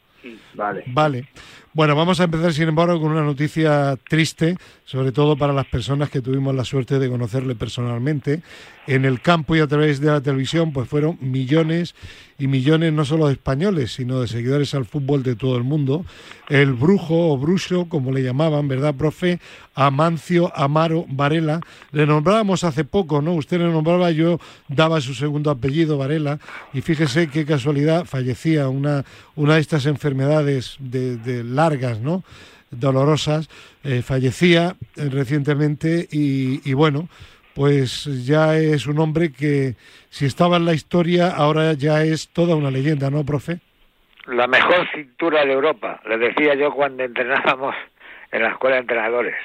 [SPEAKER 4] Vale.
[SPEAKER 3] Vale. Bueno, vamos a empezar, sin embargo, con una noticia triste, sobre todo para las personas que tuvimos la suerte de conocerle personalmente. En el campo y a través de la televisión, pues fueron millones y millones, no solo de españoles, sino de seguidores al fútbol de todo el mundo. El brujo o bruxo, como le llamaban, ¿verdad, profe? Amancio Amaro Varela. Le nombrábamos hace poco, ¿no? Usted le nombraba, yo daba su segundo apellido, Varela, y fíjese qué casualidad, fallecía una, una de estas enfermedades de, de largas, ¿no? dolorosas, eh, fallecía eh, recientemente y, y bueno, pues ya es un hombre que si estaba en la historia ahora ya es toda una leyenda, ¿no, profe?
[SPEAKER 6] la mejor cintura de Europa, le decía yo cuando entrenábamos en la escuela de entrenadores,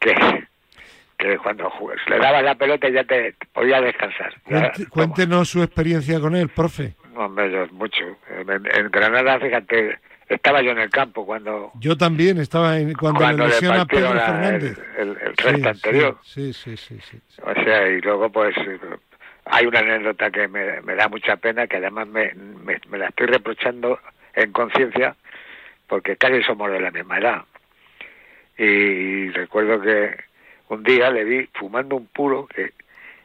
[SPEAKER 6] que, que cuando jugas, le dabas la pelota y ya te podía descansar.
[SPEAKER 3] Cuente- cuéntenos su experiencia con él, profe.
[SPEAKER 6] vamos, Hombre, yo mucho. En, en Granada, fíjate, estaba yo en el campo cuando,
[SPEAKER 3] Yo también estaba en, cuando,
[SPEAKER 6] cuando
[SPEAKER 3] le
[SPEAKER 6] le
[SPEAKER 3] lesiona a
[SPEAKER 6] partieron
[SPEAKER 3] Pedro
[SPEAKER 6] la-
[SPEAKER 3] Fernández.
[SPEAKER 6] el, el, el
[SPEAKER 3] Sí,
[SPEAKER 6] anterior.
[SPEAKER 3] Sí, sí, sí, sí, sí.
[SPEAKER 6] O sea, y luego pues hay una anécdota que me, me da mucha pena, que además me, me, me la estoy reprochando en conciencia, porque casi somos de la misma edad. Y recuerdo que un día le vi fumando un puro que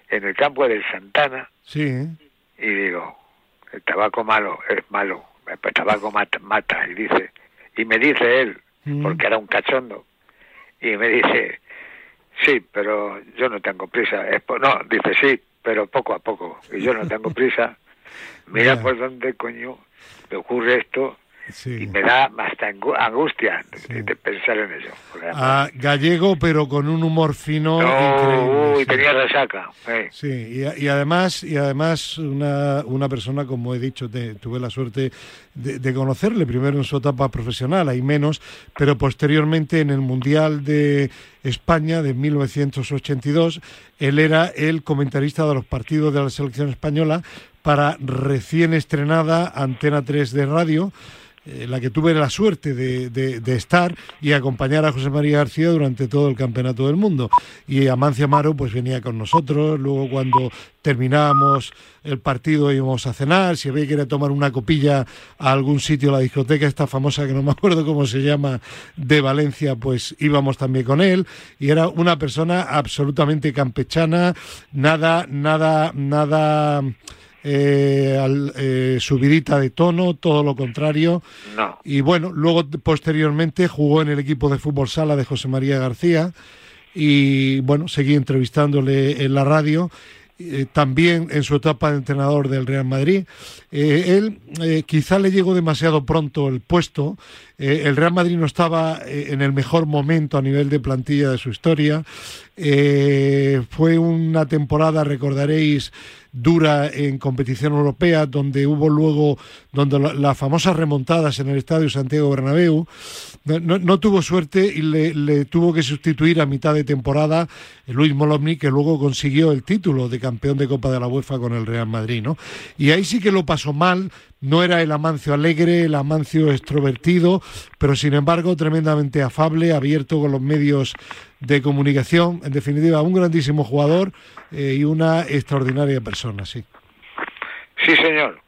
[SPEAKER 6] en el campo del Santana
[SPEAKER 3] Sí,
[SPEAKER 6] y digo, el tabaco malo es malo, el tabaco mata, mata. Y dice, y me dice él,
[SPEAKER 3] Mm.
[SPEAKER 6] porque era un cachondo, y me dice, sí, pero yo no tengo prisa. Es no, dice sí, pero poco a poco. Y yo no tengo prisa. Mira por dónde coño me ocurre esto. Y me da hasta angustia de, pensar en eso.
[SPEAKER 3] Ah, gallego, pero con un humor fino
[SPEAKER 6] increíble. Uy, tenía resaca.
[SPEAKER 3] Sí, y, además, y además una, una persona, como he dicho, tuve la suerte de, conocerle, primero en su etapa profesional, hay menos, pero posteriormente en el Mundial de España de 1982, él era el comentarista de los partidos de la selección española para recién estrenada Antena 3 de radio eh, la que tuve la suerte de, estar y acompañar a José María García durante todo el campeonato del mundo. Y Amancia Amaro pues venía con nosotros, luego cuando terminábamos el partido íbamos a cenar, si había que ir a tomar una copilla a algún sitio, la discoteca esta famosa que no me acuerdo cómo se llama, de Valencia, pues íbamos también con él. Y era una persona absolutamente campechana, nada, nada, nada eh, al, eh, subidita de tono, todo lo contrario. Y bueno, luego posteriormente jugó en el equipo de fútbol sala de José María García y bueno, seguí entrevistándole en la radio. Eh, también en su etapa de entrenador del Real Madrid. Eh, él quizá le llegó demasiado pronto el puesto. el Real Madrid no estaba en el mejor momento a nivel de plantilla de su historia. fue una temporada, recordaréis, dura en competición europea, donde hubo luego donde las famosas remontadas en el Estadio Santiago Bernabéu. No, tuvo suerte y le, tuvo que sustituir a mitad de temporada Luis Molomni, que luego consiguió el título de campeón de Copa de la UEFA con el Real Madrid. ¿no? Y ahí sí que lo pasó mal, no era el Amancio alegre, el Amancio extrovertido, pero sin embargo tremendamente afable, abierto con los medios de comunicación. En definitiva, un grandísimo jugador eh, y una extraordinaria persona, sí.
[SPEAKER 6] Sí, señor.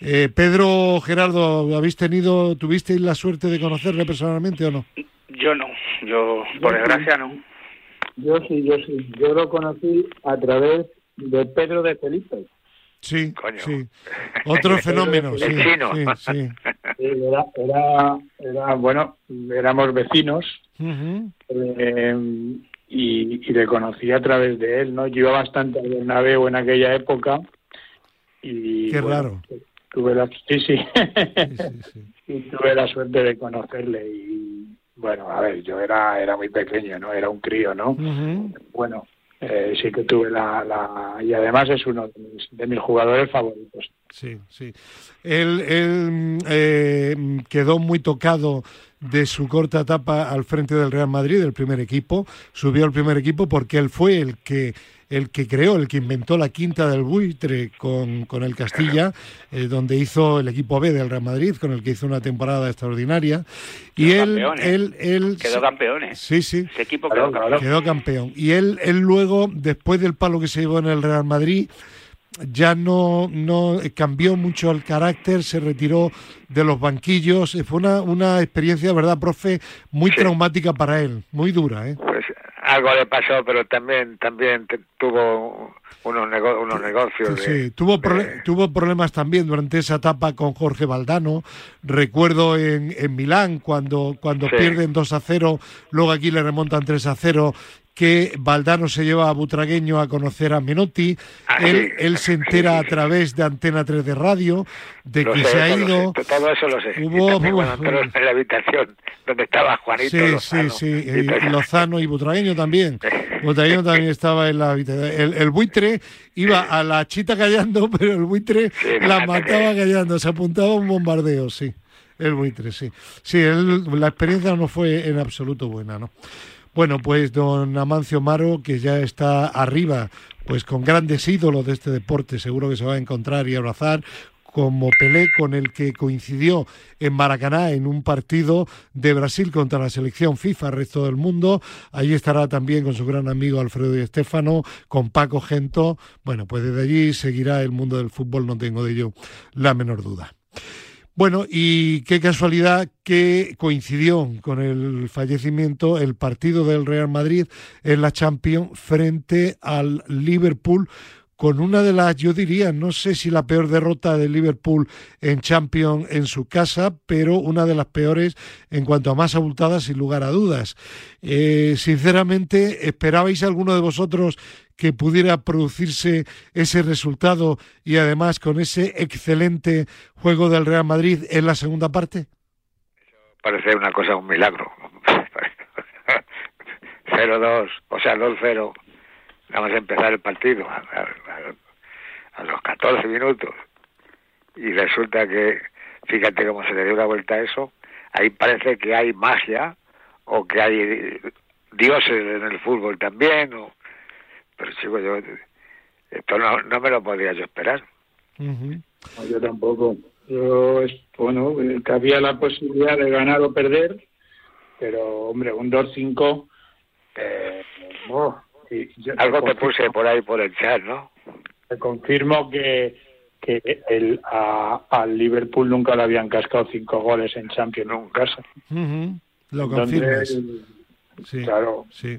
[SPEAKER 3] Eh, Pedro Gerardo, ¿habéis tenido, tuvisteis la suerte de conocerle personalmente o no?
[SPEAKER 7] Yo no, yo por desgracia no.
[SPEAKER 4] Yo sí, yo sí. Yo lo conocí a través de Pedro de Felipe.
[SPEAKER 3] Sí, sí. Otro fenómeno, sí, sí,
[SPEAKER 4] Era, era, bueno, éramos vecinos eh, y, le conocí a través de él, ¿no? Yo iba bastante a Bernabéu en aquella época y...
[SPEAKER 3] Qué raro.
[SPEAKER 4] Tuve la, sí, sí. y tuve la suerte de conocerle y bueno, a ver, yo era era muy pequeño, ¿no? Era un crío, ¿no? Bueno, eh, sí que tuve la, la, y además es uno de mis, jugadores favoritos.
[SPEAKER 3] Sí, sí. Él, él eh, quedó muy tocado de su corta etapa al frente del Real Madrid, del primer equipo. Subió al primer equipo porque él fue el que el que creó, el que inventó la quinta del buitre con, con el Castilla, eh, donde hizo el equipo B del Real Madrid, con el que hizo una temporada extraordinaria. Y él, él, él,
[SPEAKER 7] quedó campeón.
[SPEAKER 3] Sí, sí.
[SPEAKER 7] Ese equipo quedó,
[SPEAKER 3] quedó campeón. Y él, él luego, después del palo que se llevó en el Real Madrid, ya no, no cambió mucho el carácter, se retiró de los banquillos. Fue una, una experiencia, ¿verdad, profe? Muy traumática para él, muy dura. ¿eh?
[SPEAKER 6] Pues algo le pasó, pero también también tuvo unos, unos negocios.
[SPEAKER 3] Sí, tuvo, tuvo problemas también durante esa etapa con Jorge Valdano. Recuerdo en, en Milán cuando, cuando pierden 2 a 0, luego aquí le remontan 3 a 0 que Valdano se lleva a Butragueño a conocer a Menotti. Ah, él, él se entera a través de Antena 3 de radio de que se ha ido.
[SPEAKER 6] Todo eso lo sé. Hubo, en la habitación donde estaba Juanito. Sí,
[SPEAKER 3] Lozano, sí, sí. Y, Lozano y Butragueño también. Butragueño también estaba en la habitación. El, buitre iba a la chita callando, pero el buitre la mataba callando. Se apuntaba a un bombardeo, sí. El buitre, sí. Sí, la experiencia no fue en absoluto buena, ¿no? Bueno, pues don Amancio Maro, que ya está arriba, pues con grandes ídolos de este deporte, seguro que se va a encontrar y abrazar, como Pelé, con el que coincidió en Maracaná en un partido de Brasil contra la selección FIFA, resto del mundo. Allí estará también con su gran amigo Alfredo y Estefano, con Paco Gento. Bueno, pues desde allí seguirá el mundo del fútbol, no tengo de ello la menor duda. Bueno, y qué casualidad que coincidió con el fallecimiento el partido del Real Madrid en la Champions frente al Liverpool con una de las, yo diría, no sé si la peor derrota de Liverpool en Champions en su casa, pero una de las peores en cuanto a más abultadas, sin lugar a dudas. Eh, sinceramente, ¿esperabais alguno de vosotros que pudiera producirse ese resultado y además con ese excelente juego del Real Madrid en la segunda parte?
[SPEAKER 6] Parece una cosa, un milagro. 0-2, o sea, 2-0, nada más empezar el partido, a, a, a, los 14 minutos. Y resulta que, fíjate cómo se le dio la vuelta a eso, ahí parece que hay magia, o que hay dioses en el fútbol también, o... pero chico, yo esto no, no me lo podía yo esperar.
[SPEAKER 4] Uh -huh. no, yo tampoco. Yo, bueno, que había la posibilidad de ganar o perder, pero hombre, un 2-5 eh, oh,
[SPEAKER 6] Algo te, puse por ahí por el chat, ¿no?
[SPEAKER 4] Te confirmo que, que el, a, al Liverpool nunca le habían cascado cinco goles en Champions en casa.
[SPEAKER 3] Uh -huh. Lo confirmas.
[SPEAKER 4] Sí, claro.
[SPEAKER 3] Sí.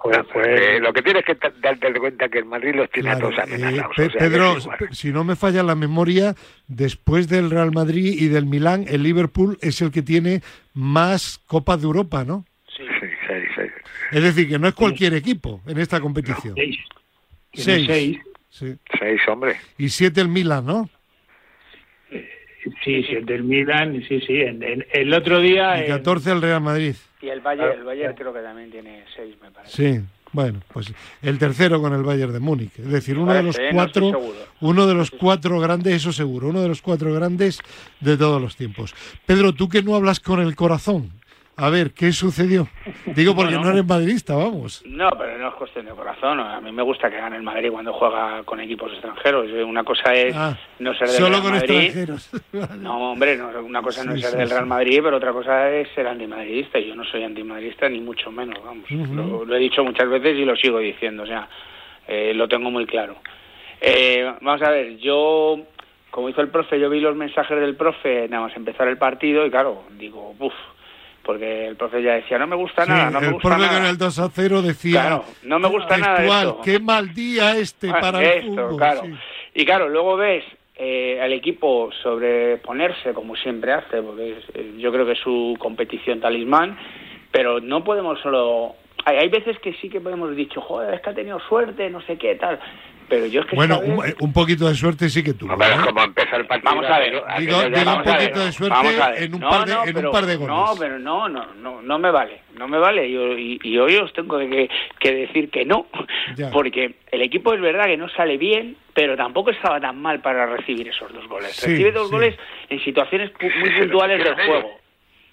[SPEAKER 4] Fue, fue...
[SPEAKER 6] Eh, lo que tienes que darte cuenta que el Madrid los tiene
[SPEAKER 3] claro,
[SPEAKER 6] a todos amenazados.
[SPEAKER 3] Eh,
[SPEAKER 6] o sea,
[SPEAKER 3] Pedro, si no me falla la memoria, después del Real Madrid y del Milán, el Liverpool es el que tiene más Copas de Europa, ¿no? Es decir, que no es cualquier equipo en esta competición.
[SPEAKER 4] Seis.
[SPEAKER 3] Seis.
[SPEAKER 4] Seis.
[SPEAKER 3] Sí.
[SPEAKER 6] Seis, hombre.
[SPEAKER 3] Y siete el Milan, ¿no?
[SPEAKER 4] Sí, siete el Milan, sí, sí. En, en, el otro día...
[SPEAKER 3] Y
[SPEAKER 4] en-
[SPEAKER 3] 14 el Real Madrid.
[SPEAKER 7] Y el Bayern, el Bayern creo que también tiene seis, me parece.
[SPEAKER 3] Sí. Bueno, pues el tercero con el Bayern de Múnich. Es decir, uno de los
[SPEAKER 7] ¿eh?
[SPEAKER 3] Cuatro,
[SPEAKER 7] seguro.
[SPEAKER 3] uno de los cuatro grandes, eso seguro, uno de los cuatro grandes de todos los tiempos. Pedro, tú que no hablas con el corazón, a ver, ¿qué sucedió? Digo porque
[SPEAKER 7] Bueno.
[SPEAKER 3] no eres madridista, vamos.
[SPEAKER 7] No, pero no es cuestión de corazón. A mí me gusta que gane el Madrid cuando juega con equipos extranjeros. Una cosa es
[SPEAKER 3] Ah,
[SPEAKER 7] no ser del
[SPEAKER 3] Solo
[SPEAKER 7] Real
[SPEAKER 3] con
[SPEAKER 7] Madrid.
[SPEAKER 3] extranjeros.
[SPEAKER 7] No, hombre, no, una cosa no
[SPEAKER 3] Sí,
[SPEAKER 7] es ser del. Real Madrid, pero otra cosa es ser antimadridista. Y yo no soy antimadridista, ni mucho menos, vamos. Lo he dicho muchas veces y lo sigo diciendo, o sea, eh, lo tengo muy claro. Eh, vamos a ver, yo, como hizo el profe, yo vi los mensajes del profe nada más empezar el partido y claro, digo, uff, porque el profe ya decía, no me gusta
[SPEAKER 3] Sí,
[SPEAKER 7] nada, no me
[SPEAKER 3] el
[SPEAKER 7] gusta
[SPEAKER 3] profe
[SPEAKER 7] nada.
[SPEAKER 3] con el 2 a 0 decía.
[SPEAKER 7] Claro, no me gusta nada
[SPEAKER 3] textual,
[SPEAKER 7] esto.
[SPEAKER 3] Qué mal día este
[SPEAKER 7] Ah,
[SPEAKER 3] para el
[SPEAKER 7] esto,
[SPEAKER 3] fútbol.
[SPEAKER 7] claro.
[SPEAKER 3] sí.
[SPEAKER 7] Y claro, luego ves eh, al equipo sobreponerse como siempre hace, porque es- eh, yo creo que es su competición talismán, pero no podemos solo... Hay, hay veces que sí que hemos dicho, joder, es que ha tenido suerte, no sé qué, tal, pero yo es que...
[SPEAKER 3] Bueno, un, poquito de suerte sí que tuvo.
[SPEAKER 6] Hombre,
[SPEAKER 3] ¿eh?
[SPEAKER 6] como empezó el partido.
[SPEAKER 7] Vamos a ver,
[SPEAKER 3] digo- un
[SPEAKER 6] ver,
[SPEAKER 3] poquito de suerte en un
[SPEAKER 7] No,
[SPEAKER 3] par de-
[SPEAKER 7] no,
[SPEAKER 3] en un
[SPEAKER 7] pero-
[SPEAKER 3] par de goles.
[SPEAKER 7] No, pero no, no, no, no me vale, no me vale. Yo, y, y hoy os tengo que, que decir que no,
[SPEAKER 3] Ya.
[SPEAKER 7] porque el equipo es verdad que no sale bien, pero tampoco estaba tan mal para recibir esos dos goles.
[SPEAKER 3] Sí,
[SPEAKER 7] Recibe dos
[SPEAKER 3] sí.
[SPEAKER 7] goles en situaciones pu- muy puntuales del juego,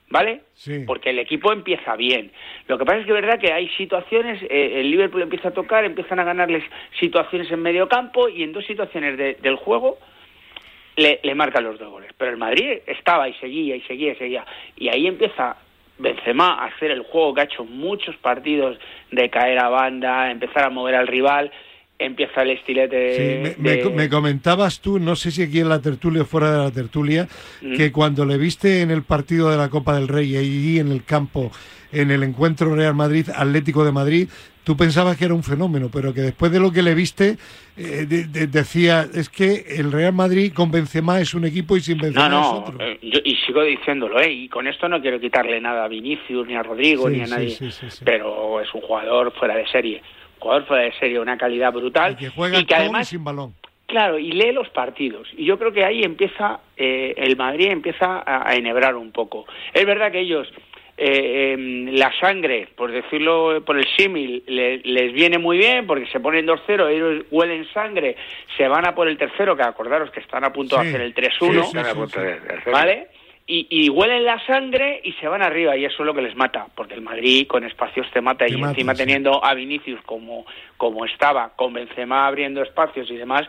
[SPEAKER 7] ¿vale?
[SPEAKER 3] Sí.
[SPEAKER 7] Porque el equipo empieza bien. Lo que pasa es que es verdad que hay situaciones, eh, el Liverpool empieza a tocar, empiezan a ganarles situaciones en medio campo y en dos situaciones de- del juego le, le marcan los dos goles. Pero el Madrid estaba y seguía y seguía y seguía. Y ahí empieza Benzema a hacer el juego que ha hecho muchos partidos de caer a banda, empezar a mover al rival, empieza el estilete
[SPEAKER 3] Sí, me, me-
[SPEAKER 7] de-
[SPEAKER 3] me comentabas tú, no sé si aquí en la tertulia o fuera de la tertulia,
[SPEAKER 7] Mm.
[SPEAKER 3] que cuando le viste en el partido de la Copa del Rey, allí en el campo, en el encuentro Real Madrid-Atlético de Madrid, tú pensabas que era un fenómeno, pero que después de lo que le viste, eh, de- de- decía, es que el Real Madrid con Benzema es un equipo y sin Benzema
[SPEAKER 7] No,
[SPEAKER 3] es
[SPEAKER 7] no,
[SPEAKER 3] otro.
[SPEAKER 7] eh, yo- y sigo diciéndolo, ¿eh? y con esto no quiero quitarle nada a Vinicius, ni a Rodrigo,
[SPEAKER 3] Sí,
[SPEAKER 7] ni a nadie,
[SPEAKER 3] sí, sí, sí.
[SPEAKER 7] pero es un jugador fuera de serie, jugador fuera de serie, una calidad brutal,
[SPEAKER 3] Y que juega
[SPEAKER 7] y que
[SPEAKER 3] con
[SPEAKER 7] además
[SPEAKER 3] y sin balón.
[SPEAKER 7] Claro, y lee los partidos. Y yo creo que ahí empieza, eh, el Madrid empieza a, a enhebrar un poco. Es verdad que ellos, eh, em, la sangre, por decirlo por el símil, le- les viene muy bien porque se ponen 2-0, ellos huelen sangre, se van a por el tercero, que acordaros que están a punto
[SPEAKER 3] Sí,
[SPEAKER 7] de hacer el
[SPEAKER 3] sí,
[SPEAKER 7] 3-1,
[SPEAKER 3] sí,
[SPEAKER 6] hacer-
[SPEAKER 7] ¿vale? Y, y huelen la sangre y se van arriba y eso es lo que les mata, porque el Madrid con espacios te mata
[SPEAKER 3] Te
[SPEAKER 7] y encima
[SPEAKER 3] sí.
[SPEAKER 7] teniendo a Vinicius como, como estaba, con Benzema abriendo espacios y demás,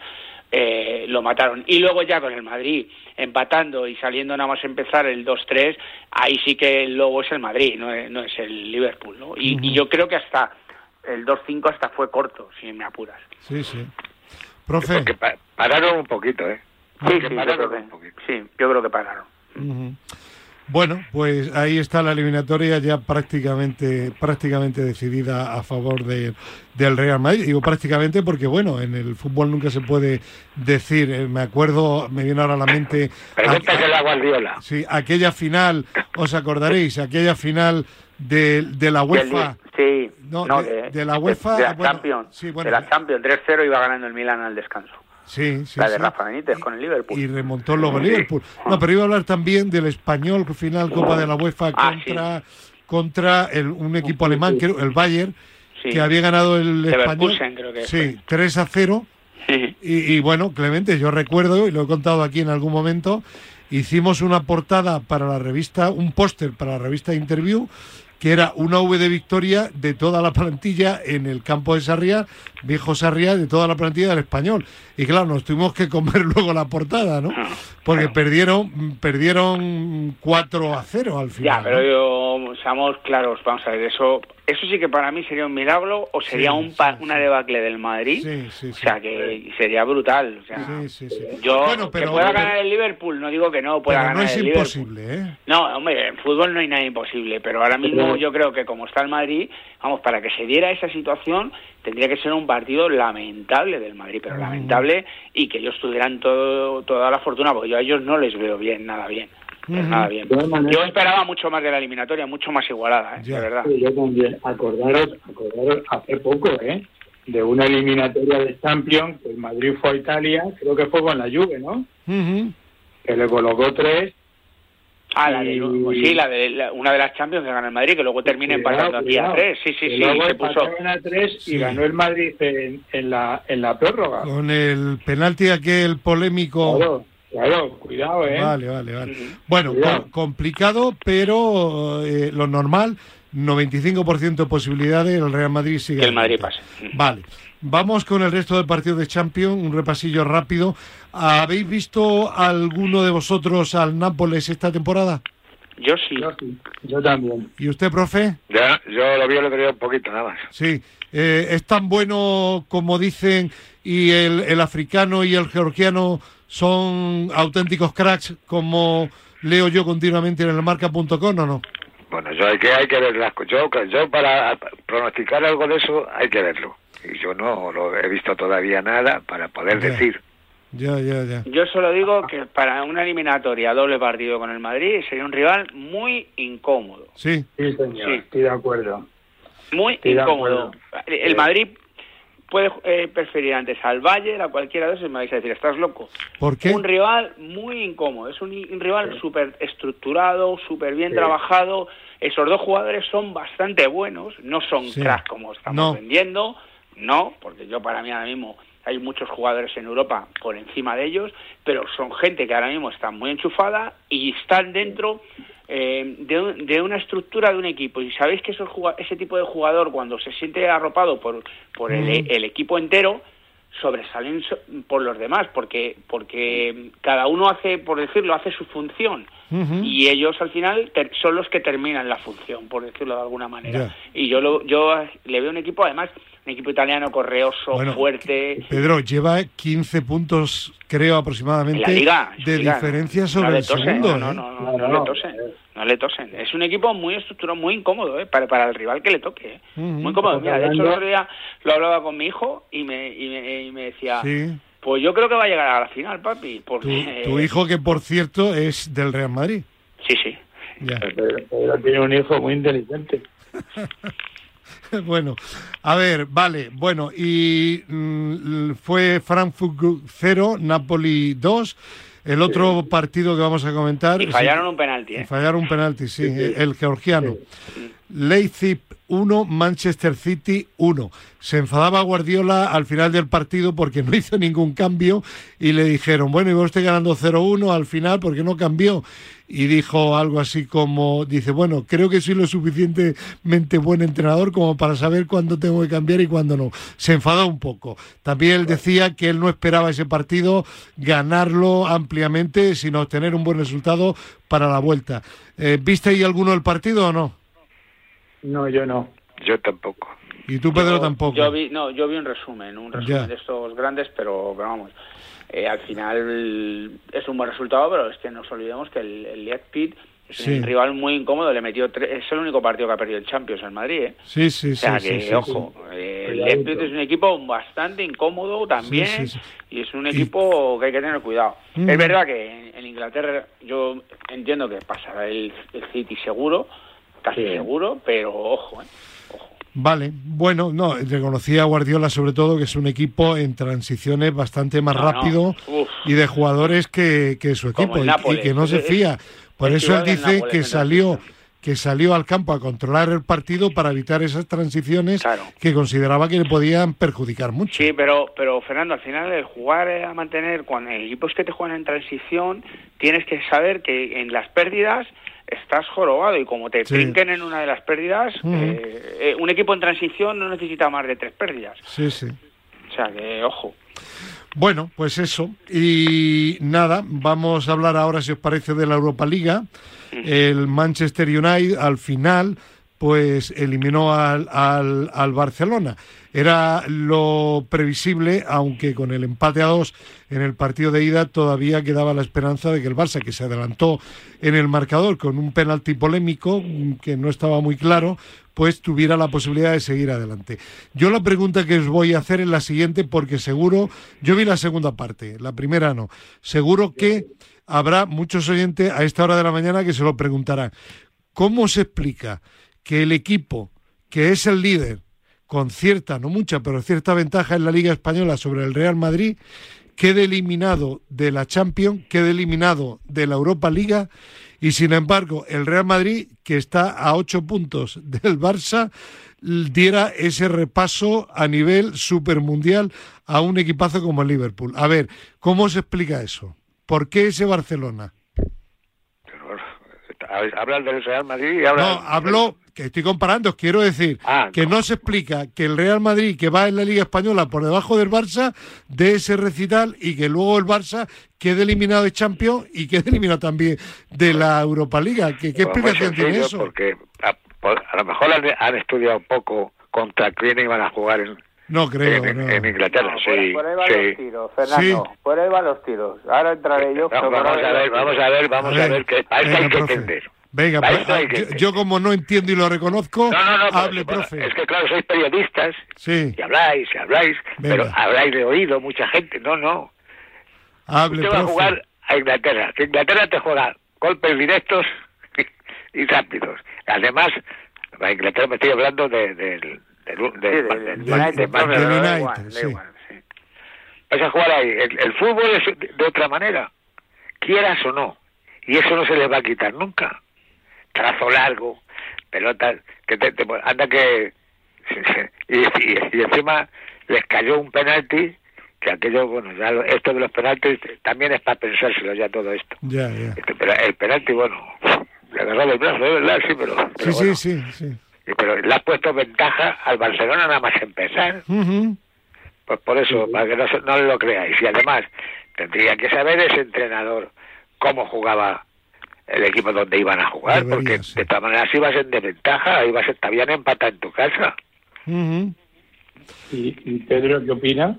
[SPEAKER 7] eh, lo mataron. Y luego ya con el Madrid empatando y saliendo nada más empezar el 2-3, ahí sí que el lobo es el Madrid, no es, no es el Liverpool. ¿no? Y, yo creo que hasta el 2-5 hasta fue corto, si me apuras.
[SPEAKER 3] Sí, sí. Profe,
[SPEAKER 6] Porque pa- pararon un poquito, ¿eh?
[SPEAKER 7] Sí,
[SPEAKER 6] Porque
[SPEAKER 7] sí, yo
[SPEAKER 6] pararon un poquito.
[SPEAKER 7] sí, yo creo que pararon.
[SPEAKER 3] Bueno, pues ahí está la eliminatoria ya prácticamente prácticamente decidida a favor de, del Real Madrid. Digo prácticamente porque, bueno, en el fútbol nunca se puede decir. eh, Me acuerdo, me viene ahora a la mente...
[SPEAKER 6] A Guardiola.
[SPEAKER 3] Sí, aquella final, os acordaréis, aquella final de, de la UEFA.
[SPEAKER 7] Sí,
[SPEAKER 3] No,
[SPEAKER 7] no,
[SPEAKER 3] de- de la UEFA,
[SPEAKER 7] de la
[SPEAKER 3] bueno,
[SPEAKER 7] Champions.
[SPEAKER 3] sí, bueno,
[SPEAKER 7] de la Champions, 3-0 iba ganando el Milan al descanso.
[SPEAKER 3] Sí, sí,
[SPEAKER 7] la de
[SPEAKER 3] sí.
[SPEAKER 7] Rafa Benítez con el Liverpool.
[SPEAKER 3] Y remontó luego el Liverpool. No, pero iba a hablar también del español final Copa de la UEFA
[SPEAKER 7] Ah,
[SPEAKER 3] contra, contra el, un equipo alemán, era el Bayern, que había ganado el español.
[SPEAKER 7] Creo que
[SPEAKER 3] Sí, 3 a 0. Y, y bueno, Clemente, yo recuerdo, y lo he contado aquí en algún momento, hicimos una portada para la revista, un póster para la revista Interview, que era una V de victoria de toda la plantilla en el campo de Sarriá, viejo Sarriá, de toda la plantilla del español. Y claro, nos tuvimos que comer luego la portada, ¿no? Porque perdieron, perdieron 4 a 0 al final.
[SPEAKER 7] Ya, pero
[SPEAKER 3] ¿no?
[SPEAKER 7] yo, seamos claros, vamos a ver, eso eso sí que para mí sería un milagro o sería
[SPEAKER 3] Sí,
[SPEAKER 7] un pa-
[SPEAKER 3] sí,
[SPEAKER 7] una debacle del Madrid.
[SPEAKER 3] Sí, sí,
[SPEAKER 7] O sea, que sería brutal. O sea,
[SPEAKER 3] Sí, sí, sí.
[SPEAKER 7] Yo,
[SPEAKER 3] Bueno, pero-
[SPEAKER 7] que pueda
[SPEAKER 3] pero-
[SPEAKER 7] ganar el Liverpool, no digo que no pueda
[SPEAKER 3] Pero no
[SPEAKER 7] ganar
[SPEAKER 3] es
[SPEAKER 7] el Liverpool.
[SPEAKER 3] imposible, ¿eh?
[SPEAKER 7] No, hombre, en fútbol no hay nada imposible, pero ahora mismo yo creo que como está el Madrid, vamos, para que se diera esa situación tendría que ser un partido lamentable del Madrid, pero
[SPEAKER 3] Mm.
[SPEAKER 7] lamentable y que ellos tuvieran todo, toda la fortuna, porque yo a ellos no les veo bien, nada bien.
[SPEAKER 3] Ujú.
[SPEAKER 7] nada bien. Yo esperaba mucho más de la eliminatoria, mucho más igualada, ¿eh? De verdad.
[SPEAKER 4] Sí, yo también. Acordaros, acordaros hace poco, ¿eh? De una eliminatoria de Champions, que el Madrid fue a Italia, creo que fue con la Juve, ¿no? Que le colocó tres.
[SPEAKER 7] Ah, la de,
[SPEAKER 4] Y-
[SPEAKER 7] pues sí, la de la- una de las Champions que gana el Madrid, que luego termina empatando aquí a tres. Sí, sí, sí,
[SPEAKER 4] luego
[SPEAKER 7] se puso.
[SPEAKER 4] a tres
[SPEAKER 3] Sí.
[SPEAKER 4] y ganó el Madrid en, en la, en la prórroga.
[SPEAKER 3] Con el penalti aquel polémico.
[SPEAKER 4] Claro, claro, cuidado, ¿eh?
[SPEAKER 3] Vale, vale, vale. Bueno, co- complicado, pero eh, lo normal, 95% de posibilidades, el Real Madrid sigue.
[SPEAKER 7] Que el Madrid pase.
[SPEAKER 3] Vale. Vamos con el resto del partido de Champions, un repasillo rápido. ¿Habéis visto alguno de vosotros al Nápoles esta temporada?
[SPEAKER 7] Yo sí.
[SPEAKER 4] Yo, sí, yo también.
[SPEAKER 3] ¿Y usted, profe?
[SPEAKER 6] Ya, yo lo vi el otro día un poquito nada más.
[SPEAKER 3] Sí. Eh, ¿Es tan bueno como dicen y el, el africano y el georgiano son auténticos cracks como leo yo continuamente en el marca.com o no?
[SPEAKER 6] Bueno, yo hay que hay que ver las cosas. Yo, yo para pronosticar algo de eso hay que verlo. Y yo no lo he visto todavía nada para poder
[SPEAKER 3] Ya.
[SPEAKER 6] decir.
[SPEAKER 3] Ya, ya, ya.
[SPEAKER 7] Yo solo digo que para una eliminatoria doble partido con el Madrid sería un rival muy incómodo.
[SPEAKER 3] Sí.
[SPEAKER 4] Sí, señor,
[SPEAKER 7] Sí.
[SPEAKER 4] estoy de acuerdo.
[SPEAKER 7] Muy
[SPEAKER 4] Estoy
[SPEAKER 7] incómodo.
[SPEAKER 4] acuerdo.
[SPEAKER 7] El Madrid puede eh, preferir antes al Bayern, a cualquiera de esos, y me vais a decir, estás loco.
[SPEAKER 3] ¿Por qué?
[SPEAKER 7] Un rival muy incómodo, es un, un rival súper estructurado, súper bien
[SPEAKER 4] Sí.
[SPEAKER 7] trabajado. Esos dos jugadores son bastante buenos, no son
[SPEAKER 3] Sí.
[SPEAKER 7] cracks como estamos
[SPEAKER 3] No.
[SPEAKER 7] vendiendo, no, porque yo para mí ahora mismo hay muchos jugadores en Europa por encima de ellos, pero son gente que ahora mismo está muy enchufada y están dentro eh, de, un- de una estructura de un equipo. Y sabéis que esos ese tipo de jugador, cuando se siente arropado por, por el,
[SPEAKER 3] Ujú.
[SPEAKER 7] el equipo entero, sobresalen so- por los demás, porque, porque cada uno hace, por decirlo, hace su función. Y ellos al final ter- son los que terminan la función, por decirlo de alguna manera.
[SPEAKER 3] Ya.
[SPEAKER 7] Y yo lo, yo le veo un equipo, además, un equipo italiano correoso,
[SPEAKER 3] Bueno,
[SPEAKER 7] fuerte.
[SPEAKER 3] Pedro, lleva 15 puntos, creo, aproximadamente,
[SPEAKER 7] En la liga, en
[SPEAKER 3] de
[SPEAKER 7] liga,
[SPEAKER 3] diferencia
[SPEAKER 7] no
[SPEAKER 3] sobre
[SPEAKER 7] le
[SPEAKER 3] el
[SPEAKER 7] tosen,
[SPEAKER 3] segundo.
[SPEAKER 7] No,
[SPEAKER 3] ¿eh?
[SPEAKER 7] no, no,
[SPEAKER 4] No,
[SPEAKER 7] no,
[SPEAKER 4] no,
[SPEAKER 7] le tosen. No le tosen. Es un equipo muy estructurado, muy incómodo ¿eh? para, para el rival que le toque. ¿eh? Muy cómodo.
[SPEAKER 4] Estamos
[SPEAKER 7] Mira, de hecho, el otro día lo hablaba con mi hijo y me, y me, y me decía,
[SPEAKER 3] Sí.
[SPEAKER 7] Pues yo creo que va a llegar a la final, papi.
[SPEAKER 3] Tu,
[SPEAKER 7] Porque...
[SPEAKER 3] tu hijo, que por cierto es del Real Madrid.
[SPEAKER 7] Sí, sí.
[SPEAKER 3] Ya.
[SPEAKER 4] Pero, pero tiene un hijo muy inteligente.
[SPEAKER 3] Bueno, a ver, vale, bueno, y mm, fue Frankfurt 0, Napoli 2. El otro partido que vamos a comentar.
[SPEAKER 7] Y fallaron un penalti,
[SPEAKER 3] Y
[SPEAKER 7] ¿eh?
[SPEAKER 3] fallaron un penalti, sí, el georgiano. Leipzig 1, Manchester City 1. Se enfadaba Guardiola al final del partido porque no hizo ningún cambio y le dijeron, bueno, iba usted ganando 0-1 al final porque no cambió. Y dijo algo así como, dice, bueno, creo que soy lo suficientemente buen entrenador como para saber cuándo tengo que cambiar y cuándo no. Se enfadó un poco. También él decía que él no esperaba ese partido ganarlo ampliamente, sino obtener un buen resultado para la vuelta. Eh, ¿Viste ahí alguno del partido o no?
[SPEAKER 4] No, yo no.
[SPEAKER 6] Yo tampoco.
[SPEAKER 3] Y tú, Pedro,
[SPEAKER 7] Yo-
[SPEAKER 3] tampoco.
[SPEAKER 7] Yo vi, no, yo vi un resumen, un resumen
[SPEAKER 3] Ya.
[SPEAKER 7] de estos grandes, pero, pero vamos, eh, al final es un buen resultado, pero es que no nos olvidemos que el, el Leipzig Es
[SPEAKER 3] Sí.
[SPEAKER 7] un rival muy incómodo, le metió tres, es el único partido que ha perdido el Champions en Madrid, ¿eh?
[SPEAKER 3] Sí, sí,
[SPEAKER 7] O sea
[SPEAKER 3] sí,
[SPEAKER 7] que,
[SPEAKER 3] sí, sí,
[SPEAKER 7] ojo, eh, el. Leipzig es un equipo bastante incómodo también
[SPEAKER 3] Sí, sí, sí.
[SPEAKER 7] y es un
[SPEAKER 3] Y-
[SPEAKER 7] equipo que hay que tener cuidado.
[SPEAKER 3] Mm.
[SPEAKER 7] Es verdad que en, en Inglaterra yo entiendo que pasará el, el City seguro, casi
[SPEAKER 4] Sí.
[SPEAKER 7] seguro, pero ojo, ¿eh? ojo.
[SPEAKER 3] Vale, bueno, no, reconocía a Guardiola sobre todo que es un equipo en transiciones bastante más
[SPEAKER 7] No, no,
[SPEAKER 3] rápido
[SPEAKER 7] uf.
[SPEAKER 3] y de jugadores que, que su equipo y- y, que no se fía. Por
[SPEAKER 7] es
[SPEAKER 3] eso él dice
[SPEAKER 7] Nápoles
[SPEAKER 3] que salió que salió al campo a controlar el partido para evitar esas transiciones
[SPEAKER 7] Claro.
[SPEAKER 3] que consideraba que le podían perjudicar mucho.
[SPEAKER 7] Sí, pero, pero Fernando, al final el jugar a mantener, en equipos que te juegan en transición, tienes que saber que en las pérdidas estás jorobado y como te
[SPEAKER 3] Sí.
[SPEAKER 7] trinquen en una de las pérdidas,
[SPEAKER 3] Ujú.
[SPEAKER 7] eh, eh, un equipo en transición no necesita más de tres pérdidas.
[SPEAKER 3] Sí, sí.
[SPEAKER 7] O sea que, ojo.
[SPEAKER 3] Bueno, pues eso. Y nada, vamos a hablar ahora, si os parece, de la Europa Liga. El Manchester United al final, pues eliminó al, al, Barcelona. Era lo previsible, aunque con el empate a dos en el partido de ida todavía quedaba la esperanza de que el Barça, que se adelantó en el marcador con un penalti polémico mm, que no estaba muy claro, pues tuviera la posibilidad de seguir adelante. Yo la pregunta que os voy a hacer es la siguiente, porque seguro, yo vi la segunda parte, la primera no, seguro que habrá muchos oyentes a esta hora de la mañana que se lo preguntarán. ¿Cómo se explica que el equipo que es el líder, con cierta, no mucha, pero cierta ventaja en la Liga Española sobre el Real Madrid, quede eliminado de la Champions, quede eliminado de la Europa Liga y sin embargo el Real Madrid, que está a ocho puntos del Barça, diera ese repaso a nivel supermundial a un equipazo como el Liverpool. A ver, ¿cómo se explica eso? ¿Por qué ese Barcelona?
[SPEAKER 6] Hablan del Real Madrid y hablan...
[SPEAKER 3] No, hablo, que estoy comparando, quiero decir
[SPEAKER 6] Ah,
[SPEAKER 3] que no se explica que el Real Madrid, que va en la Liga Española por debajo del Barça, de ese recital y que luego el Barça quede eliminado de Champions y quede eliminado también de la Europa Liga. ¿Qué, explicación tiene eso?
[SPEAKER 6] Porque a, a lo mejor han, han estudiado un poco contra quién iban a jugar en,
[SPEAKER 3] No creo,
[SPEAKER 6] en,
[SPEAKER 3] no.
[SPEAKER 6] en Inglaterra.
[SPEAKER 7] No,
[SPEAKER 6] sí,
[SPEAKER 7] por, ahí- por ahí van
[SPEAKER 6] sí.
[SPEAKER 7] los tiros, Fernando.
[SPEAKER 3] Sí.
[SPEAKER 7] Por ahí van los tiros. Ahora entraré yo.
[SPEAKER 6] No,
[SPEAKER 7] pero por
[SPEAKER 6] vamos
[SPEAKER 7] ahí
[SPEAKER 6] a ver, vamos a ver, vamos a ver, que eso
[SPEAKER 3] venga,
[SPEAKER 6] hay que entender.
[SPEAKER 3] Venga, pues, yo, como no entiendo y lo reconozco,
[SPEAKER 6] No, no,
[SPEAKER 3] hable, profe.
[SPEAKER 6] Es que claro, sois periodistas
[SPEAKER 3] Sí,
[SPEAKER 6] y habláis, y habláis,
[SPEAKER 3] Venga.
[SPEAKER 6] pero habláis de oído mucha gente. No, no.
[SPEAKER 3] hable,
[SPEAKER 6] Usted va a jugar a Inglaterra. Que Inglaterra te juega golpes directos y rápidos. Además, a Inglaterra me estoy hablando de, del
[SPEAKER 7] sí.
[SPEAKER 6] Vas a jugar ahí. El, el fútbol es de, de otra manera, quieras o no. Y eso no se les va a quitar nunca. Trazo largo, pelota, que te, te- anda que... Y, y- y encima les cayó un penalti, que aquello, bueno, ya lo- esto de los penaltis también es para pensárselo ya todo esto.
[SPEAKER 3] Ya, ya.
[SPEAKER 6] Este, pero el penalti, bueno, le agarró el brazo, de verdad, sí, pero... pero
[SPEAKER 3] Sí,
[SPEAKER 6] bueno.
[SPEAKER 3] sí, sí,
[SPEAKER 6] Pero le ha puesto ventaja al Barcelona nada más empezar.
[SPEAKER 3] Ujú.
[SPEAKER 6] Pues por eso, para que no, no lo creáis. Y además, tendría que saber ese entrenador cómo jugaba el equipo donde iban a jugar,
[SPEAKER 3] Debería,
[SPEAKER 6] porque
[SPEAKER 3] sí.
[SPEAKER 6] de todas maneras ibas en desventaja, ibas a estar bien empatar en tu casa.
[SPEAKER 3] Ujú.
[SPEAKER 4] ¿Y, y Pedro qué opina?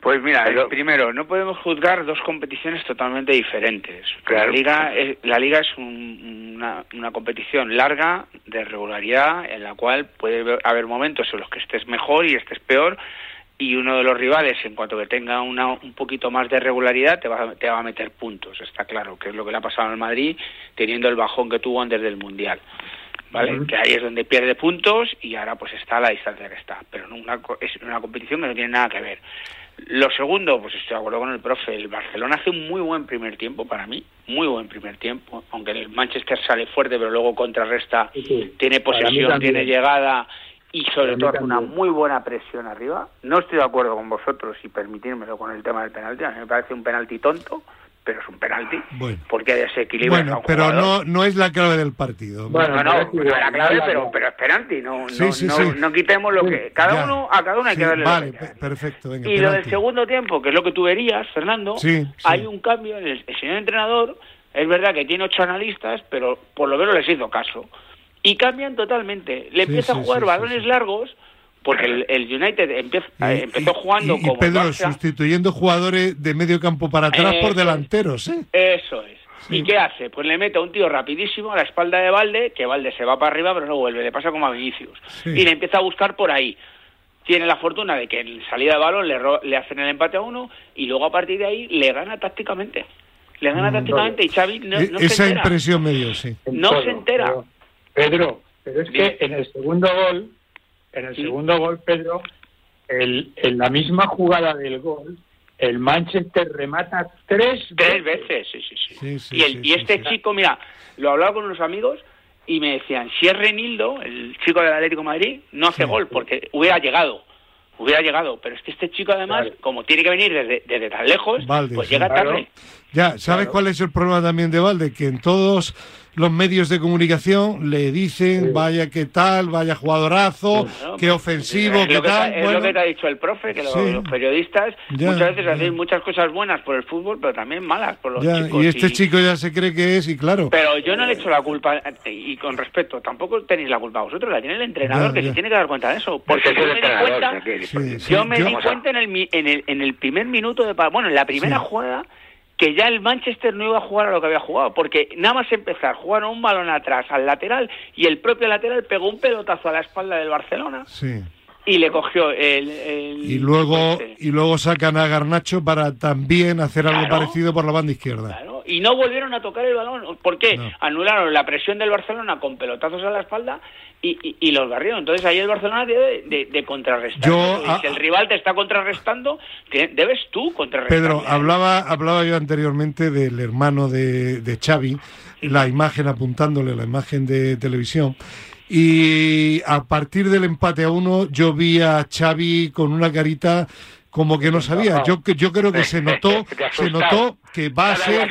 [SPEAKER 7] Pues mira,
[SPEAKER 6] Pero-
[SPEAKER 7] primero, no podemos juzgar dos competiciones totalmente diferentes.
[SPEAKER 6] Claro.
[SPEAKER 7] La liga es, la liga es un- una, una competición larga, de regularidad, en la cual puede haber momentos en los que estés mejor y estés peor, y uno de los rivales, en cuanto que tenga una, un poquito más de regularidad, te va, a- te va a meter puntos, está claro, que es lo que le ha pasado al Madrid, teniendo el bajón que tuvo antes del Mundial. ¿Vale? Que ahí es donde pierde puntos y ahora pues está a la distancia que está. Pero una, es una competición que no tiene nada que ver. Lo segundo, pues estoy de acuerdo con el profe, el Barcelona hace un muy buen primer tiempo para mí, muy buen primer tiempo, aunque el Manchester sale fuerte, pero luego contrarresta,
[SPEAKER 4] Sí, sí.
[SPEAKER 7] tiene posesión, tiene llegada y sobre todo hace una muy buena presión arriba. No estoy de acuerdo con vosotros y permitírmelo con el tema del penalti, a mí me parece un penalti tonto, pero es un penalti,
[SPEAKER 3] Bueno.
[SPEAKER 7] porque desequilibra a
[SPEAKER 3] Bueno,
[SPEAKER 7] un
[SPEAKER 3] pero no, no es la clave del partido.
[SPEAKER 4] Bueno,
[SPEAKER 7] No, no, no era clave, pero, pero es penalti, no,
[SPEAKER 3] Sí,
[SPEAKER 7] no,
[SPEAKER 3] sí,
[SPEAKER 7] no,
[SPEAKER 3] sí.
[SPEAKER 7] no quitemos lo que... Cada
[SPEAKER 3] Ya.
[SPEAKER 7] uno, a cada uno hay
[SPEAKER 3] Sí,
[SPEAKER 7] que darle
[SPEAKER 3] Vale,
[SPEAKER 7] lo que
[SPEAKER 3] perfecto. Venga,
[SPEAKER 7] Y lo del segundo tiempo, que es lo que tú verías, Fernando,
[SPEAKER 3] Sí, sí.
[SPEAKER 7] hay un cambio. El, el señor entrenador, es verdad que tiene ocho analistas, pero por lo menos les hizo caso. Y cambian totalmente. Le
[SPEAKER 3] Sí,
[SPEAKER 7] empieza
[SPEAKER 3] sí,
[SPEAKER 7] a jugar
[SPEAKER 3] sí,
[SPEAKER 7] balones largos, porque el, el United empieza,
[SPEAKER 3] Y-
[SPEAKER 7] eh, empezó jugando
[SPEAKER 3] y, y
[SPEAKER 7] como
[SPEAKER 3] Pedro
[SPEAKER 7] Barça.
[SPEAKER 3] sustituyendo jugadores de medio campo para atrás por
[SPEAKER 7] Eso
[SPEAKER 3] delanteros, ¿eh?
[SPEAKER 7] Eso es. ¿Y qué hace? Pues le mete a un tío rapidísimo a la espalda de Valde, que Valde se va para arriba pero no vuelve, le pasa como a Vinicius. Y le empieza a buscar por ahí. Tiene la fortuna de que en salida de balón le, ro- le hacen el empate a uno y luego a partir de ahí le gana tácticamente. Le gana
[SPEAKER 3] Mm,
[SPEAKER 7] tácticamente y Xavi no,
[SPEAKER 3] E-
[SPEAKER 7] no se
[SPEAKER 3] Esa
[SPEAKER 7] entera.
[SPEAKER 3] impresión me dio, sí.
[SPEAKER 7] No se entera.
[SPEAKER 4] Pedro, pero es
[SPEAKER 7] Bien.
[SPEAKER 4] que en el segundo gol, en el
[SPEAKER 7] Sí.
[SPEAKER 4] segundo gol, Pedro, el, en la misma jugada del gol, el Manchester remata tres,
[SPEAKER 7] Tres veces, sí, sí, sí.
[SPEAKER 3] Sí, sí,
[SPEAKER 7] y, el-
[SPEAKER 3] sí,
[SPEAKER 7] y este
[SPEAKER 3] sí.
[SPEAKER 7] chico, mira, lo hablaba con unos amigos y me decían, si es Renildo, el chico del Atlético de Madrid, no hace
[SPEAKER 3] Sí.
[SPEAKER 7] gol porque hubiera llegado. Hubiera llegado, pero es que este chico además,
[SPEAKER 4] Claro.
[SPEAKER 7] como tiene que venir desde, desde tan lejos,
[SPEAKER 3] Valde,
[SPEAKER 7] pues
[SPEAKER 3] sí.
[SPEAKER 7] llega
[SPEAKER 4] Claro.
[SPEAKER 7] tarde.
[SPEAKER 3] Ya, ¿sabes
[SPEAKER 4] Claro.
[SPEAKER 3] cuál es el problema también de Valde? Que en todos los medios de comunicación le dicen,
[SPEAKER 4] Sí.
[SPEAKER 3] vaya qué tal, vaya jugadorazo,
[SPEAKER 7] Claro,
[SPEAKER 3] qué ofensivo, qué
[SPEAKER 7] que,
[SPEAKER 3] tal.
[SPEAKER 7] Es
[SPEAKER 3] bueno,
[SPEAKER 7] lo que te ha dicho el profe, que los,
[SPEAKER 3] Sí.
[SPEAKER 7] los periodistas
[SPEAKER 3] Ya,
[SPEAKER 7] muchas veces
[SPEAKER 3] ya.
[SPEAKER 7] hacen muchas cosas buenas por el fútbol, pero también malas por los
[SPEAKER 3] ya,
[SPEAKER 7] chicos.
[SPEAKER 3] y este chico ya se cree que es, y claro,
[SPEAKER 7] Pero yo no le echo la culpa, y con respeto, tampoco tenéis la culpa vosotros, la tiene el entrenador,
[SPEAKER 3] Ya,
[SPEAKER 7] que
[SPEAKER 3] ya.
[SPEAKER 7] se tiene que dar cuenta de eso.
[SPEAKER 6] Porque
[SPEAKER 7] Porque
[SPEAKER 6] es
[SPEAKER 7] yo
[SPEAKER 6] el
[SPEAKER 7] me di
[SPEAKER 6] entrenador.
[SPEAKER 7] cuenta,
[SPEAKER 3] Sí, sí.
[SPEAKER 7] yo me
[SPEAKER 3] yo-
[SPEAKER 7] di cuenta en el, mi- en el, en el primer minuto de bueno, en la primera
[SPEAKER 3] Sí.
[SPEAKER 7] jugada que ya el Manchester no iba a jugar a lo que había jugado, porque nada más empezar, jugaron un balón atrás al lateral y el propio lateral pegó un pelotazo a la espalda del Barcelona
[SPEAKER 3] sí.
[SPEAKER 7] y le cogió el... el
[SPEAKER 3] Y luego, y luego sacan a Garnacho para también hacer algo
[SPEAKER 7] Claro.
[SPEAKER 3] parecido por la banda izquierda.
[SPEAKER 7] Claro, y no volvieron a tocar el balón. ¿Por qué?
[SPEAKER 3] No.
[SPEAKER 7] Anularon la presión del Barcelona con pelotazos a la espalda y, y, y los barrieron. Entonces ahí el Barcelona debe de, de contrarrestar.
[SPEAKER 3] Yo,
[SPEAKER 7] Y
[SPEAKER 3] ah,
[SPEAKER 7] si el rival te está contrarrestando, debes tú contrarrestar.
[SPEAKER 3] Pedro, hablaba, hablaba yo anteriormente del hermano de, de Xavi, la imagen apuntándole, la imagen de televisión. Y a partir del empate a uno, yo vi a Xavi con una carita como que no sabía. Yo, yo creo que se notó, se notó que va a ser.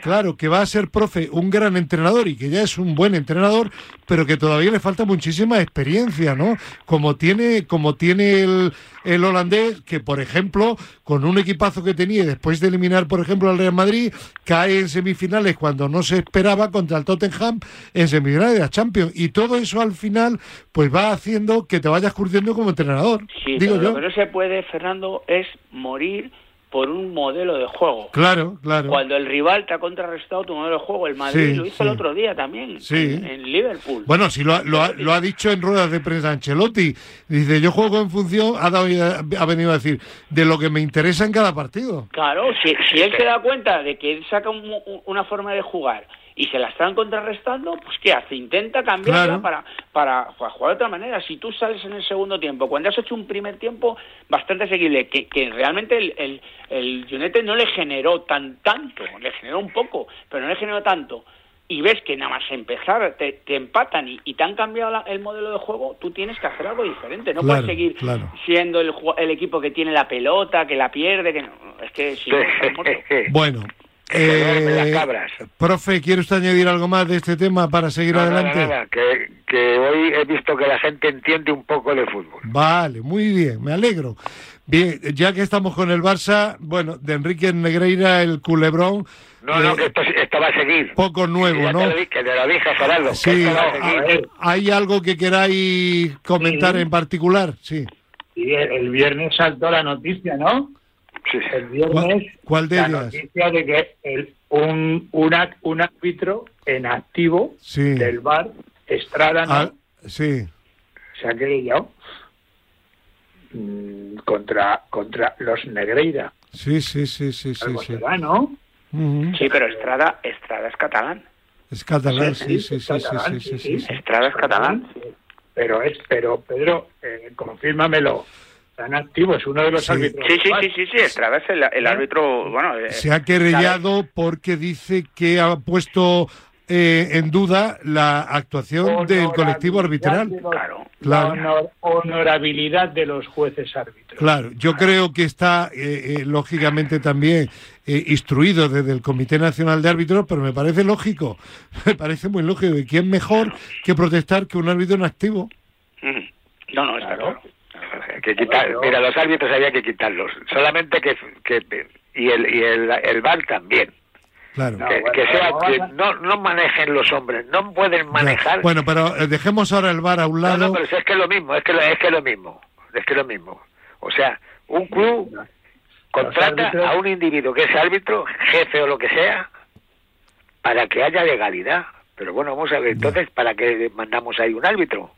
[SPEAKER 3] Claro, que va a ser, profe, un gran entrenador y que ya es un buen entrenador, pero que todavía le falta muchísima experiencia, ¿no? Como tiene, como tiene el, el holandés, que por ejemplo, con un equipazo que tenía después de eliminar, por ejemplo, al Real Madrid, cae en semifinales cuando no se esperaba contra el Tottenham en semifinales de la Champions. Y todo eso al final, pues va haciendo que te vayas curtiendo como entrenador.
[SPEAKER 7] Sí,
[SPEAKER 3] digo
[SPEAKER 7] pero
[SPEAKER 3] yo.
[SPEAKER 7] lo que no se puede, Fernando, es morir por un modelo de juego.
[SPEAKER 3] Claro, claro.
[SPEAKER 7] Cuando el rival te ha contrarrestado tu modelo de juego, el Madrid
[SPEAKER 3] Sí,
[SPEAKER 7] lo hizo
[SPEAKER 3] sí.
[SPEAKER 7] el otro día también,
[SPEAKER 3] Sí.
[SPEAKER 7] en, en Liverpool.
[SPEAKER 3] Bueno, sí lo ha, lo, ha, lo ha dicho en ruedas de prensa Ancelotti. Dice, yo juego en función, ha, dado, ha venido a decir, de lo que me interesa en cada partido.
[SPEAKER 7] Claro, si, si él se da cuenta de que él saca un- un- una forma de jugar y se la están contrarrestando, pues ¿qué hace? Intenta cambiarla
[SPEAKER 3] Claro.
[SPEAKER 7] para, para, jugar de otra manera. Si tú sales en el segundo tiempo, cuando has hecho un primer tiempo bastante seguible, que, que realmente el, el, el United no le generó tan tanto, le generó un poco, pero no le generó tanto, y ves que nada más empezar te, te empatan y, y te han cambiado la- el modelo de juego, tú tienes que hacer algo diferente. No
[SPEAKER 3] Claro,
[SPEAKER 7] puedes seguir
[SPEAKER 3] claro.
[SPEAKER 7] siendo el, ju- el equipo que tiene la pelota, que la pierde, que no, es que si no, estás muerto.
[SPEAKER 3] Bueno.
[SPEAKER 6] Duermen las
[SPEAKER 3] eh,
[SPEAKER 6] cabras.
[SPEAKER 3] profe, ¿quiere usted añadir algo más de este tema para seguir
[SPEAKER 6] No, nada,
[SPEAKER 3] adelante?
[SPEAKER 6] nada, que, que hoy he visto que la gente entiende un poco de fútbol.
[SPEAKER 3] Vale, muy bien, me alegro. Bien, ya que estamos con el Barça, bueno, de Enrique Negreira, el culebrón,
[SPEAKER 6] No,
[SPEAKER 3] eh,
[SPEAKER 6] no, que esto, esto va a seguir.
[SPEAKER 3] poco nuevo, ¿no?
[SPEAKER 6] te lo di- que te lo dije, Gerardo.
[SPEAKER 3] Sí,
[SPEAKER 6] a seguir.
[SPEAKER 3] ¿hay algo que queráis comentar
[SPEAKER 4] Sí.
[SPEAKER 3] en particular? Sí.
[SPEAKER 4] Y el, el viernes saltó la noticia, ¿no?
[SPEAKER 6] Sí.
[SPEAKER 4] El viernes
[SPEAKER 3] ¿Cuál- cuál de
[SPEAKER 4] la
[SPEAKER 3] ellas?
[SPEAKER 4] noticia de que el, un, un, árbitro en activo
[SPEAKER 3] Sí.
[SPEAKER 4] del bar, Estrada, ¿no?
[SPEAKER 3] Ah, sí.
[SPEAKER 4] se ha querellado mm, contra, contra los Negreira.
[SPEAKER 3] Sí, sí, sí, sí, sí,
[SPEAKER 4] Algo
[SPEAKER 3] sí.
[SPEAKER 4] será, ¿no?
[SPEAKER 3] Ujú.
[SPEAKER 7] Sí, pero Estrada, Estrada es catalán.
[SPEAKER 3] Es catalán, sí,
[SPEAKER 4] Sí,
[SPEAKER 3] sí,
[SPEAKER 4] sí,
[SPEAKER 3] sí, sí,
[SPEAKER 4] catalán,
[SPEAKER 3] sí, sí,
[SPEAKER 4] sí,
[SPEAKER 3] sí, sí.
[SPEAKER 7] Estrada es catalán.
[SPEAKER 4] Sí. Pero es, pero Pedro, eh, confírmamelo. Tan activo, es uno de los
[SPEAKER 3] Sí.
[SPEAKER 4] árbitros.
[SPEAKER 7] Sí, sí, sí, sí, sí, Estrada es el, el árbitro, bueno... eh,
[SPEAKER 3] Se ha querellado porque dice que ha puesto eh, en duda la actuación del colectivo arbitral.
[SPEAKER 4] de los-
[SPEAKER 7] Claro.
[SPEAKER 3] Claro.
[SPEAKER 4] La honor- honorabilidad de los jueces árbitros.
[SPEAKER 3] Claro, yo creo que está eh, eh, lógicamente también eh, instruido desde el Comité Nacional de Árbitros, pero me parece lógico, me parece muy lógico. ¿Y quién mejor que protestar que un árbitro en activo?
[SPEAKER 7] Ujú. No, no, está
[SPEAKER 4] Claro.
[SPEAKER 7] claro.
[SPEAKER 6] Que quitar, mira, los árbitros había que quitarlos. Solamente que, que y el y el, el VAR también.
[SPEAKER 3] Claro.
[SPEAKER 4] No,
[SPEAKER 6] que,
[SPEAKER 4] bueno,
[SPEAKER 6] que sea que no no manejen los hombres, no pueden manejar.
[SPEAKER 3] Ya. Bueno, pero eh, dejemos ahora el bar a un lado.
[SPEAKER 6] no, pero si es que es lo mismo, es que lo- es que es lo mismo, es que es lo mismo. O sea, un club contrata
[SPEAKER 4] árbitros-
[SPEAKER 6] a un individuo que es árbitro, jefe o lo que sea, para que haya legalidad. Pero bueno, vamos a ver, entonces, ¿para qué mandamos ahí un árbitro?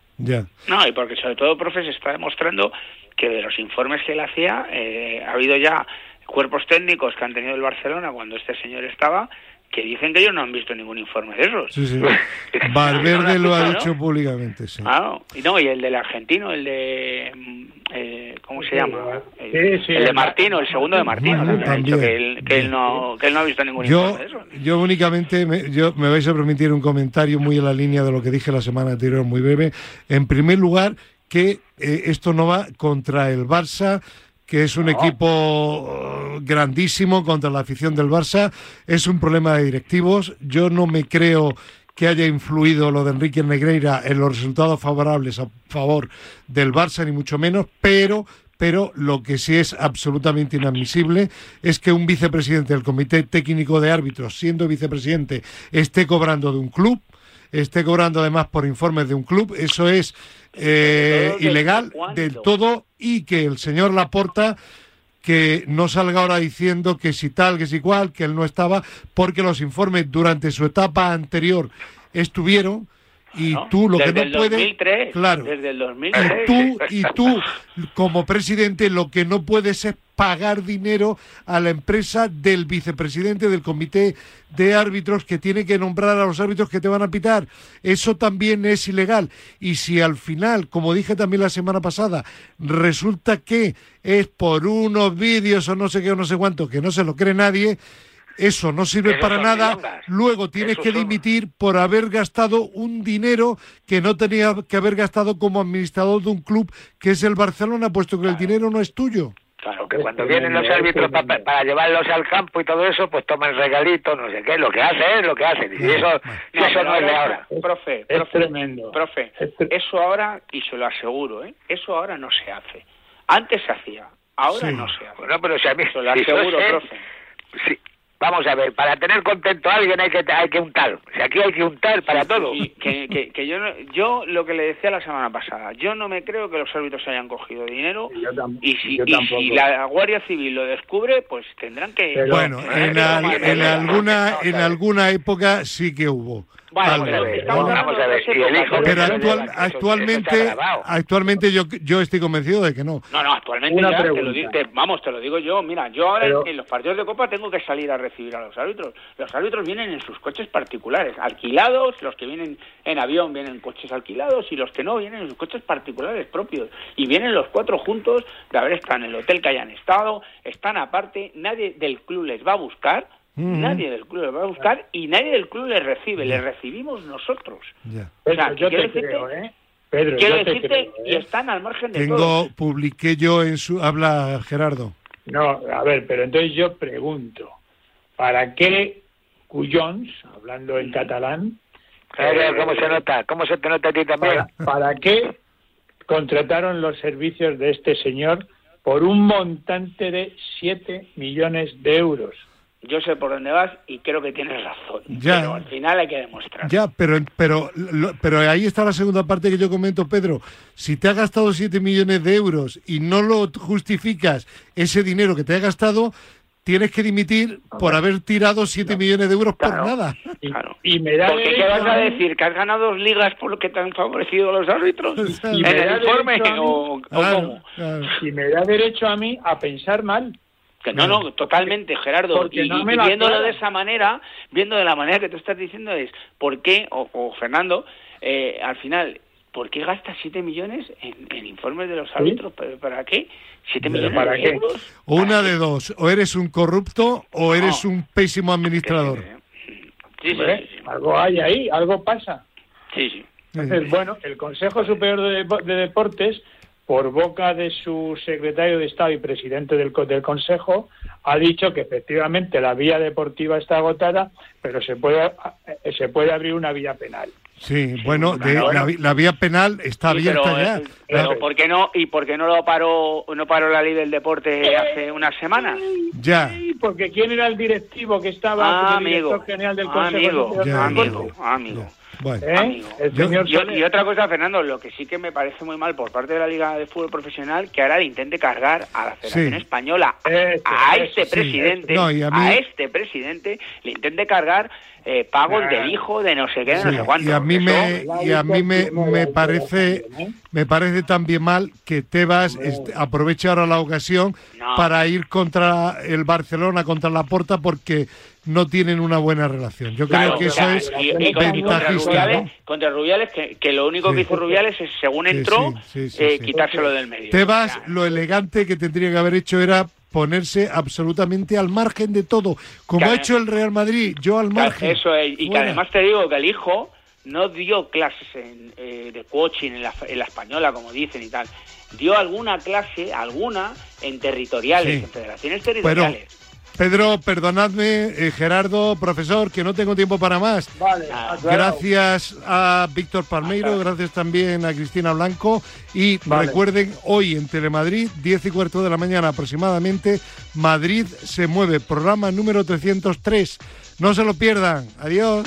[SPEAKER 7] No, y porque sobre todo, profe, se está demostrando que de los informes que él hacía, eh, ha habido ya cuerpos técnicos que han tenido el Barcelona cuando este señor estaba, que dicen que ellos no han visto ningún informe de esos.
[SPEAKER 3] Sí, sí. Valverde lo ha
[SPEAKER 7] ¿no?
[SPEAKER 3] dicho públicamente, sí.
[SPEAKER 7] Ah, y no, y el del argentino, el de. eh, ¿Cómo se llama? El-
[SPEAKER 4] sí,
[SPEAKER 7] el de Martino, el segundo de Martino,
[SPEAKER 3] Martino
[SPEAKER 7] también ha dicho
[SPEAKER 3] también.
[SPEAKER 7] que él, que él no, que él no ha visto ningún
[SPEAKER 3] Yo,
[SPEAKER 7] informe de eso.
[SPEAKER 3] yo únicamente, me, yo, me vais a permitir un comentario muy en la línea de lo que dije la semana anterior, muy breve. En primer lugar, que eh, esto no va contra el Barça, que es un equipo eh, grandísimo contra la afición del Barça. Es un problema de directivos. Yo no me creo que haya influido lo de Enrique Negreira en los resultados favorables a favor del Barça, ni mucho menos, pero pero lo que sí es absolutamente inadmisible es que un vicepresidente del Comité Técnico de Árbitros, siendo vicepresidente, esté cobrando de un club, esté cobrando además por informes de un club, eso es eh,
[SPEAKER 7] todo, ¿desde
[SPEAKER 3] ilegal del todo y que el señor Laporta que no salga ahora diciendo que si tal, que si cual, que él no estaba, porque los informes durante su etapa anterior estuvieron y
[SPEAKER 7] ¿no?
[SPEAKER 3] tú lo
[SPEAKER 7] desde
[SPEAKER 3] que
[SPEAKER 7] el
[SPEAKER 3] no puedes,
[SPEAKER 7] 2003,
[SPEAKER 3] claro,
[SPEAKER 7] desde el
[SPEAKER 3] y
[SPEAKER 7] 2003.
[SPEAKER 3] tú, y tú, como presidente, lo que no puedes es pagar dinero a la empresa del vicepresidente del comité de árbitros que tiene que nombrar a los árbitros que te van a pitar. Eso también es ilegal. Y si al final, como dije también la semana pasada, resulta que es por unos vídeos o no sé qué o no sé cuánto, que no se lo cree nadie, eso no sirve para nada.
[SPEAKER 6] milongas.
[SPEAKER 3] Luego tienes que
[SPEAKER 6] son-
[SPEAKER 3] dimitir por haber gastado un dinero que no tenía que haber gastado como administrador de un club que es el Barcelona, puesto que el dinero no es tuyo.
[SPEAKER 7] Claro,
[SPEAKER 6] Que cuando
[SPEAKER 4] Es
[SPEAKER 6] vienen los árbitros pa- para llevarlos al campo y todo eso, pues toman regalitos, no sé qué, lo que hacen es lo que hacen. Y eso, y eso no es de ahora.
[SPEAKER 7] Profe,
[SPEAKER 4] Es
[SPEAKER 7] profe,
[SPEAKER 4] tremendo.
[SPEAKER 7] profe,
[SPEAKER 4] Es
[SPEAKER 7] eso ahora, y se lo aseguro, ¿eh? eso ahora no se hace. Antes se hacía, ahora
[SPEAKER 3] Sí.
[SPEAKER 7] no se hace.
[SPEAKER 6] Bueno, pero si a mí...
[SPEAKER 7] Se lo
[SPEAKER 6] si
[SPEAKER 7] aseguro,
[SPEAKER 6] sé-
[SPEAKER 7] profe.
[SPEAKER 6] sí, Vamos a ver, para tener contento a alguien hay que, hay que untar. Si aquí hay que untar para todo.
[SPEAKER 7] Y que, que, que yo, yo lo que le decía la semana pasada, yo no me creo que los árbitros hayan cogido dinero
[SPEAKER 4] Yo tam-
[SPEAKER 7] y si,
[SPEAKER 4] yo
[SPEAKER 7] y si la Guardia Civil lo descubre, pues tendrán que...
[SPEAKER 4] Pero-
[SPEAKER 3] bueno, en, al-
[SPEAKER 6] vamos vamos
[SPEAKER 3] alguna en
[SPEAKER 6] vamos
[SPEAKER 3] alguna época sí que hubo.
[SPEAKER 7] Bueno, pero
[SPEAKER 6] a ver, vamos a ver, y.
[SPEAKER 3] Pero
[SPEAKER 6] eso- eso
[SPEAKER 3] actualmente,
[SPEAKER 6] está grabado.
[SPEAKER 3] actualmente yo, yo estoy convencido de que no.
[SPEAKER 7] No, no, actualmente
[SPEAKER 4] Una
[SPEAKER 7] ya, te lo
[SPEAKER 4] pregunta.
[SPEAKER 7] di- te- vamos, te lo digo yo. Mira, yo ahora
[SPEAKER 4] Pero-
[SPEAKER 7] en los partidos de Copa tengo que salir a recibir a los árbitros. Los árbitros vienen en sus coches particulares, alquilados, los que vienen en avión vienen en coches alquilados y los que no vienen en sus coches particulares propios. Y vienen los cuatro juntos de haber estado en el hotel que hayan estado, están aparte, nadie del club les va a buscar. Nadie del club les va a buscar y nadie del club les recibe, les recibimos nosotros. O sea,
[SPEAKER 4] yo
[SPEAKER 7] quiero
[SPEAKER 4] te
[SPEAKER 7] decirte-
[SPEAKER 4] creo, ¿eh? Pedro,
[SPEAKER 7] Quiero
[SPEAKER 4] yo te
[SPEAKER 7] decirte,
[SPEAKER 4] creo,
[SPEAKER 7] y
[SPEAKER 4] ¿eh?
[SPEAKER 7] están al margen de todo.
[SPEAKER 3] Tengo, publiqué yo en su, habla Gerardo.
[SPEAKER 4] No, a ver, pero entonces yo pregunto, ¿para qué Cuyons, hablando en catalán,
[SPEAKER 6] ver, ¿Cómo se nota? ¿Cómo se te nota a ti también?
[SPEAKER 4] para, para qué contrataron los servicios de este señor por un montante de 7 millones de euros?
[SPEAKER 7] Yo sé por dónde vas y creo que tienes razón.
[SPEAKER 3] Ya.
[SPEAKER 7] Pero al final hay que demostrar.
[SPEAKER 3] Ya, pero, pero, lo- pero ahí está la segunda parte que yo comento, Pedro. Si te ha gastado 7 millones de euros y no lo justificas ese dinero que te ha gastado, tienes que dimitir por haber tirado 7 millones de euros por
[SPEAKER 7] Claro.
[SPEAKER 3] nada.
[SPEAKER 4] Y,
[SPEAKER 7] Claro.
[SPEAKER 4] y me da
[SPEAKER 7] Porque ¿qué vas a decir? ¿Que has ganado dos ligas por lo que te han favorecido los árbitros?
[SPEAKER 3] Y
[SPEAKER 7] ¿En
[SPEAKER 4] me da
[SPEAKER 7] el informe o, o
[SPEAKER 3] Claro,
[SPEAKER 7] cómo?
[SPEAKER 3] claro.
[SPEAKER 4] y me da derecho a mí a pensar mal.
[SPEAKER 7] Que no, no, totalmente, Gerardo.
[SPEAKER 4] Porque
[SPEAKER 7] y
[SPEAKER 4] no
[SPEAKER 7] y viéndolo de esa manera, viendo de la manera que tú estás diciendo es, ¿por qué, o, o Fernando, eh, al final, ¿por qué gastas 7 millones en, en informes de los árbitros? ¿Pero ¿Para qué? ¿7
[SPEAKER 4] ¿Pero
[SPEAKER 7] millones
[SPEAKER 4] para
[SPEAKER 7] de
[SPEAKER 4] qué?
[SPEAKER 7] euros?
[SPEAKER 3] Una de dos, o eres un corrupto o eres un pésimo administrador.
[SPEAKER 7] Sí, sí,
[SPEAKER 4] ¿eh?
[SPEAKER 7] sí, sí.
[SPEAKER 4] Algo hay ahí, algo pasa.
[SPEAKER 7] sí, sí.
[SPEAKER 4] Entonces, bueno, el Consejo Superior de Deportes, por boca de su secretario de Estado y presidente del, co- del Consejo, ha dicho que efectivamente la vía deportiva está agotada, pero se puede, eh, se puede abrir una vía penal.
[SPEAKER 3] Sí, bueno, de- la, la vía penal está
[SPEAKER 7] Sí,
[SPEAKER 3] abierta
[SPEAKER 7] pero,
[SPEAKER 3] ya.
[SPEAKER 7] eh, pero ¿por qué no? ¿Y por qué no lo paró, no paró la ley del deporte hace unas semanas?
[SPEAKER 3] Ya.
[SPEAKER 4] Sí, porque ¿quién era el directivo que estaba,
[SPEAKER 7] Ah,
[SPEAKER 4] el director
[SPEAKER 7] amigo.
[SPEAKER 4] general del
[SPEAKER 7] Ah,
[SPEAKER 4] Consejo
[SPEAKER 7] amigo.
[SPEAKER 4] De
[SPEAKER 3] Ya,
[SPEAKER 7] amigo.
[SPEAKER 4] Deportes?
[SPEAKER 7] Amigo.
[SPEAKER 3] Bueno,
[SPEAKER 4] ¿Eh?
[SPEAKER 7] Amigo.
[SPEAKER 4] El
[SPEAKER 3] Yo-
[SPEAKER 4] señor
[SPEAKER 7] Y, otra cosa, Fernando, lo que sí que me parece muy mal por parte de la Liga de Fútbol Profesional, que ahora le intente cargar a la Federación
[SPEAKER 3] Sí.
[SPEAKER 7] Española, a- este
[SPEAKER 3] sí.
[SPEAKER 7] presidente,
[SPEAKER 3] No, a
[SPEAKER 7] a, este presidente, le intente cargar eh, pagos
[SPEAKER 4] Ah.
[SPEAKER 7] del hijo de no sé qué, de no sé cuánto.
[SPEAKER 3] y a mí me y a mí me, me parece me parece también mal que Tebas este, aproveche ahora la ocasión
[SPEAKER 7] No.
[SPEAKER 3] para ir contra el Barcelona contra la Porta porque no tienen una buena relación. Yo creo que eso es
[SPEAKER 7] y, y contra
[SPEAKER 3] ventajista.
[SPEAKER 7] Rubiales,
[SPEAKER 3] ¿no?
[SPEAKER 7] contra Rubiales, que, que lo único
[SPEAKER 3] Sí.
[SPEAKER 7] que hizo Rubiales es, según entró,
[SPEAKER 3] sí,
[SPEAKER 7] eh, quitárselo del medio.
[SPEAKER 3] Tebas,
[SPEAKER 7] O sea,
[SPEAKER 3] lo elegante que tendría que haber hecho era ponerse absolutamente al margen de todo, como ha hecho el Real Madrid, yo al margen.
[SPEAKER 7] Eso es, y que además te digo que el hijo no dio clases en, eh, de coaching en la, en la española, como dicen y tal. Dio alguna clase, alguna, en territoriales,
[SPEAKER 3] Sí.
[SPEAKER 7] en federaciones territoriales.
[SPEAKER 3] Pedro, perdonadme, eh, Gerardo, profesor, que no tengo tiempo para más.
[SPEAKER 4] Vale.
[SPEAKER 3] Gracias a Víctor Palmeiro, gracias también a Cristina Blanco y
[SPEAKER 4] Vale.
[SPEAKER 3] recuerden, hoy en Telemadrid, 10 y cuarto de la mañana aproximadamente, Madrid se mueve, programa número 303. No se lo pierdan. Adiós.